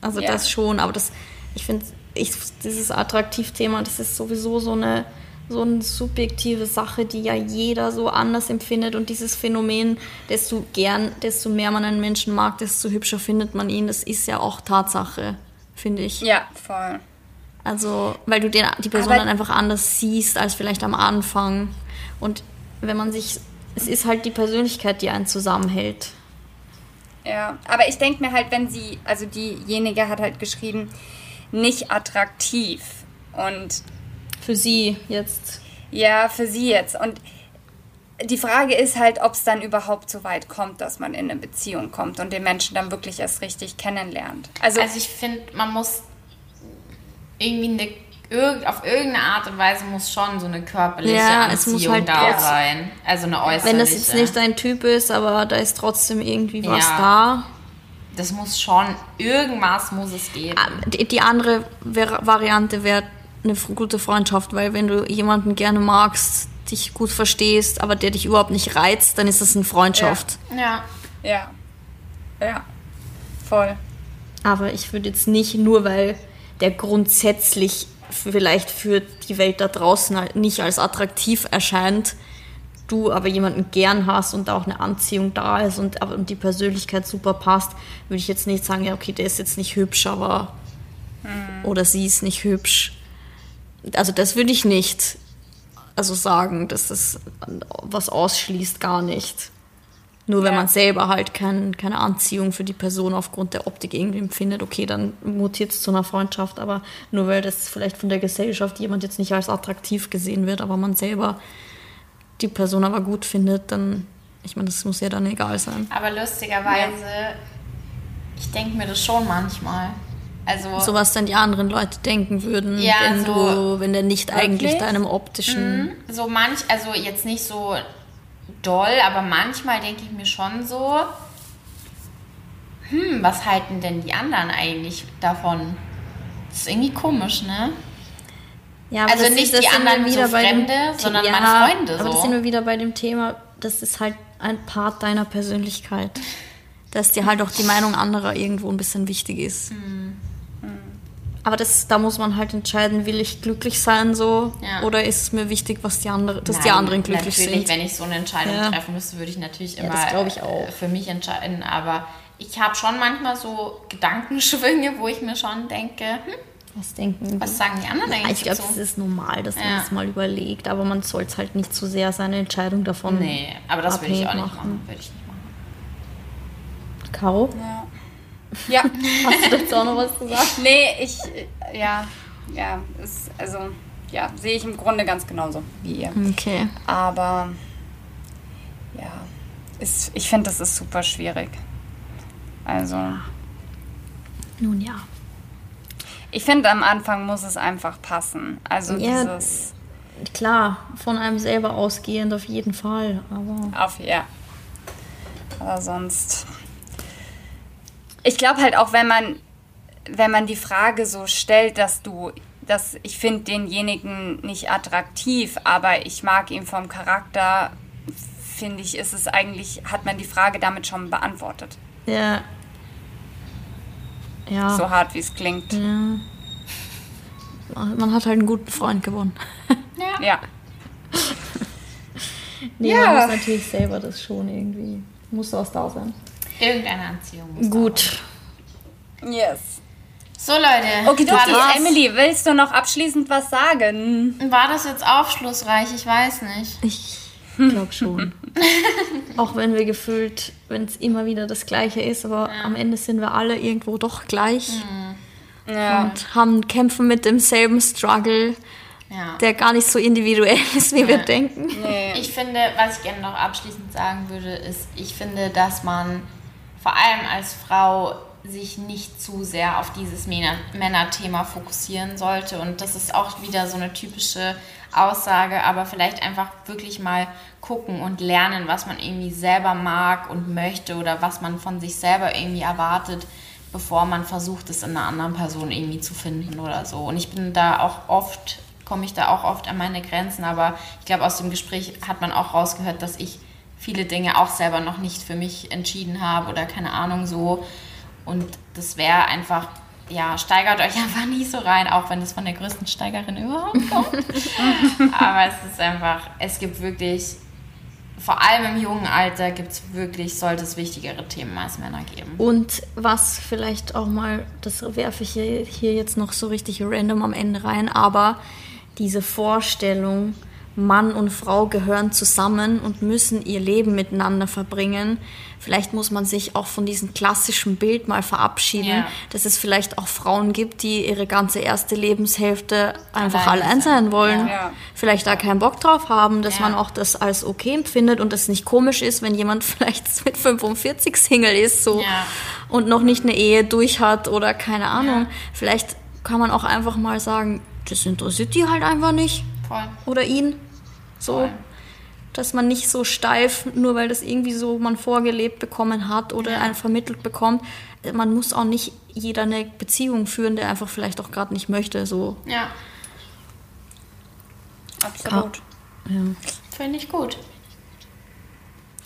Also Ja. das schon, aber das, ich finde, ich, dieses Attraktivthema, das ist sowieso so eine, so eine subjektive Sache, die ja jeder so anders empfindet und dieses Phänomen, desto gern, desto mehr man einen Menschen mag, desto hübscher findet man ihn, das ist ja auch Tatsache, finde ich. Ja, voll. Also, weil du den, die Person Aber- dann einfach anders siehst als vielleicht am Anfang. Und wenn man sich, es ist halt die Persönlichkeit, die einen zusammenhält. Ja, aber ich denke mir halt, wenn sie, also diejenige hat halt geschrieben, nicht attraktiv. Und Für sie jetzt. ja, für sie jetzt. Und die Frage ist halt, ob es dann überhaupt so weit kommt, dass man in eine Beziehung kommt und den Menschen dann wirklich erst richtig kennenlernt. Also, Also ich finde, man muss irgendwie eine, irg auf irgendeine Art und Weise muss schon so eine körperliche Ja, es muss Anziehung halt da sein. Also eine äußerliche. Wenn das jetzt nicht dein Typ ist, aber da ist trotzdem irgendwie was Ja. Das muss schon, irgendwas muss es geben. da. Die, andere Variante wäre eine gute Freundschaft, weil wenn du jemanden gerne magst, dich gut verstehst, aber der dich überhaupt nicht reizt, dann ist das eine Freundschaft. Ja. ja. Ja. Voll. Aber ich würde jetzt nicht nur, weil der grundsätzlich vielleicht für die Welt da draußen halt nicht als attraktiv erscheint, du aber jemanden gern hast und da auch eine Anziehung da ist und, und die Persönlichkeit super passt, würde ich jetzt nicht sagen, ja, okay, der ist jetzt nicht hübsch, aber mhm. oder sie ist nicht hübsch. Also das würde ich nicht also sagen, dass das was ausschließt, gar nicht. Nur wenn ja. man selber halt kein, keine Anziehung für die Person aufgrund der Optik irgendwie empfindet, okay, dann mutiert es zu einer Freundschaft, aber nur weil das vielleicht von der Gesellschaft jemand jetzt nicht als attraktiv gesehen wird, aber man selber die Person aber gut findet, dann, ich meine, das muss ja dann egal sein. Aber lustigerweise, ja. ich denke mir das schon manchmal. Also, so was dann die anderen Leute denken würden, ja, wenn so du, wenn der nicht wirklich? eigentlich deinem optischen. Mhm, so manch, also jetzt nicht so doll, aber manchmal denke ich mir schon so, hm, was halten denn die anderen eigentlich davon? Das ist irgendwie komisch, ne? Ja, also nicht das die anderen wieder so Fremde, sondern ja, meine Freunde. So. Aber das sind wir wieder bei dem Thema, das ist halt ein Part deiner Persönlichkeit. Dass dir halt auch die Meinung anderer irgendwo ein bisschen wichtig ist. Mhm. Aber das, da muss man halt entscheiden, will ich glücklich sein so ja. oder ist es mir wichtig, was die andere, dass Nein, die anderen glücklich natürlich, sind. Wenn ich so eine Entscheidung ja. treffen müsste, würde ich natürlich immer ja, ich äh, für mich entscheiden. Aber ich habe schon manchmal so Gedankenschwünge, wo ich mir schon denke, hm, was denken Was sagen die anderen eigentlich? Ich glaube, es ist normal, dass man das mal überlegt, aber man soll es halt nicht zu sehr seine Entscheidung davon. Nee, aber das würde ich auch nicht machen. Würde ich nicht machen. Caro? Ja. Ja. Hast du dazu auch noch was gesagt? Nee, ich, ja, ja, ist, also, ja, sehe ich im Grunde ganz genauso wie ihr. Okay. Aber, ja, ist, ich finde, das ist super schwierig. Also. Nun ja. Ich finde, am Anfang muss es einfach passen. Also ja, dieses. Klar, von einem selber ausgehend auf jeden Fall. Aber auf, ja. Aber sonst ich glaube halt auch, wenn man, wenn man die Frage so stellt, dass du, dass ich finde denjenigen nicht attraktiv, aber ich mag ihn vom Charakter, finde ich, ist es eigentlich, hat man die Frage damit schon beantwortet. Ja. Ja. So hart, wie es klingt. Ja. Man hat halt einen guten Freund gewonnen. Ja. ja. nee, ja. man muss natürlich selber das schon irgendwie, muss was da sein. Irgendeine Anziehung. Muss Gut. Yes. So, Leute. Okay, du, Emily, willst du noch abschließend was sagen? War das jetzt aufschlussreich? Ich weiß nicht. Ich glaube schon. [laughs] Auch wenn wir gefühlt, wenn es immer wieder das Gleiche ist, aber ja. am Ende sind wir alle irgendwo doch gleich. Mhm. Ja. Und haben kämpfen mit demselben Struggle. Ja. der gar nicht so individuell [laughs] ist, wie ja. wir denken. Nee. Ich finde, was ich gerne noch abschließend sagen würde, ist, ich finde, dass man vor allem als Frau sich nicht zu sehr auf dieses Männerthema fokussieren sollte. Und das ist auch wieder so eine typische Aussage, aber vielleicht einfach wirklich mal gucken und lernen, was man irgendwie selber mag und möchte oder was man von sich selber irgendwie erwartet, bevor man versucht, es in einer anderen Person irgendwie zu finden oder so. Und ich bin da auch oft, komme ich da auch oft an meine Grenzen, aber ich glaube, aus dem Gespräch hat man auch rausgehört, dass ich viele Dinge auch selber noch nicht für mich entschieden habe oder keine Ahnung so. Und das wäre einfach, ja, steigert euch [laughs] einfach nicht so rein, auch wenn es von der größten Steigerin überhaupt kommt. [laughs] Aber es ist einfach, es gibt wirklich, vor allem im jungen Alter gibt es wirklich, sollte es wichtigere Themen als Männer geben. Und was vielleicht auch mal, das werfe ich hier, hier jetzt noch so richtig random am Ende rein, aber diese Vorstellung, Mann und Frau gehören zusammen und müssen ihr Leben miteinander verbringen. Vielleicht muss man sich auch von diesem klassischen Bild mal verabschieden, ja. dass es vielleicht auch Frauen gibt, die ihre ganze erste Lebenshälfte einfach allein, allein sein wollen. Ja. Vielleicht da keinen Bock drauf haben, dass ja. man auch das als okay empfindet und es nicht komisch ist, wenn jemand [laughs] vielleicht mit 45 Single ist so und noch nicht eine Ehe durch hat oder keine Ahnung. Vielleicht kann man auch einfach mal sagen, das interessiert die halt einfach nicht. Voll. Oder ihn. So. Dass man nicht so steif, nur weil das irgendwie so man vorgelebt bekommen hat oder ja. einen vermittelt bekommt. Man muss auch nicht jeder eine Beziehung führen, der einfach vielleicht auch gerade nicht möchte. So. Ja. Absolut. Ja. Finde ich gut.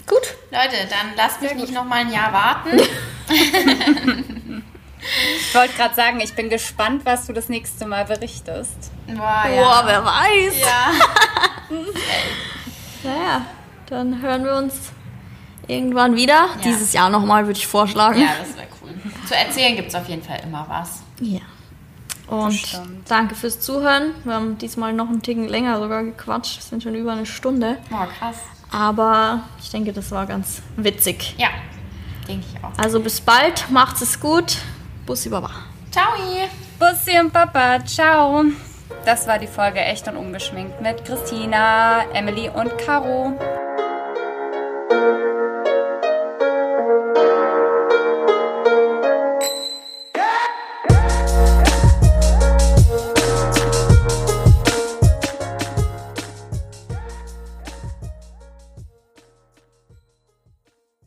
Gut. Leute, dann lasst mich nicht noch mal ein Jahr warten. [laughs] Ich wollte gerade sagen, ich bin gespannt, was du das nächste Mal berichtest. Boah, ja. Boah wer weiß. Ja. [laughs] naja, dann hören wir uns irgendwann wieder. Ja. Dieses Jahr nochmal, würde ich vorschlagen. Ja, das wäre cool. Zu erzählen gibt es auf jeden Fall immer was. Ja. Und danke fürs Zuhören. Wir haben diesmal noch einen Ticken länger sogar gequatscht. Wir sind schon über eine Stunde. Oh, krass. Aber ich denke, das war ganz witzig. Ja, denke ich auch. Also bis bald, macht's es gut. Bussi Baba. Ciao. Bussi und Papa, ciao. Das war die Folge Echt und Ungeschminkt mit Christina, Emily und Caro.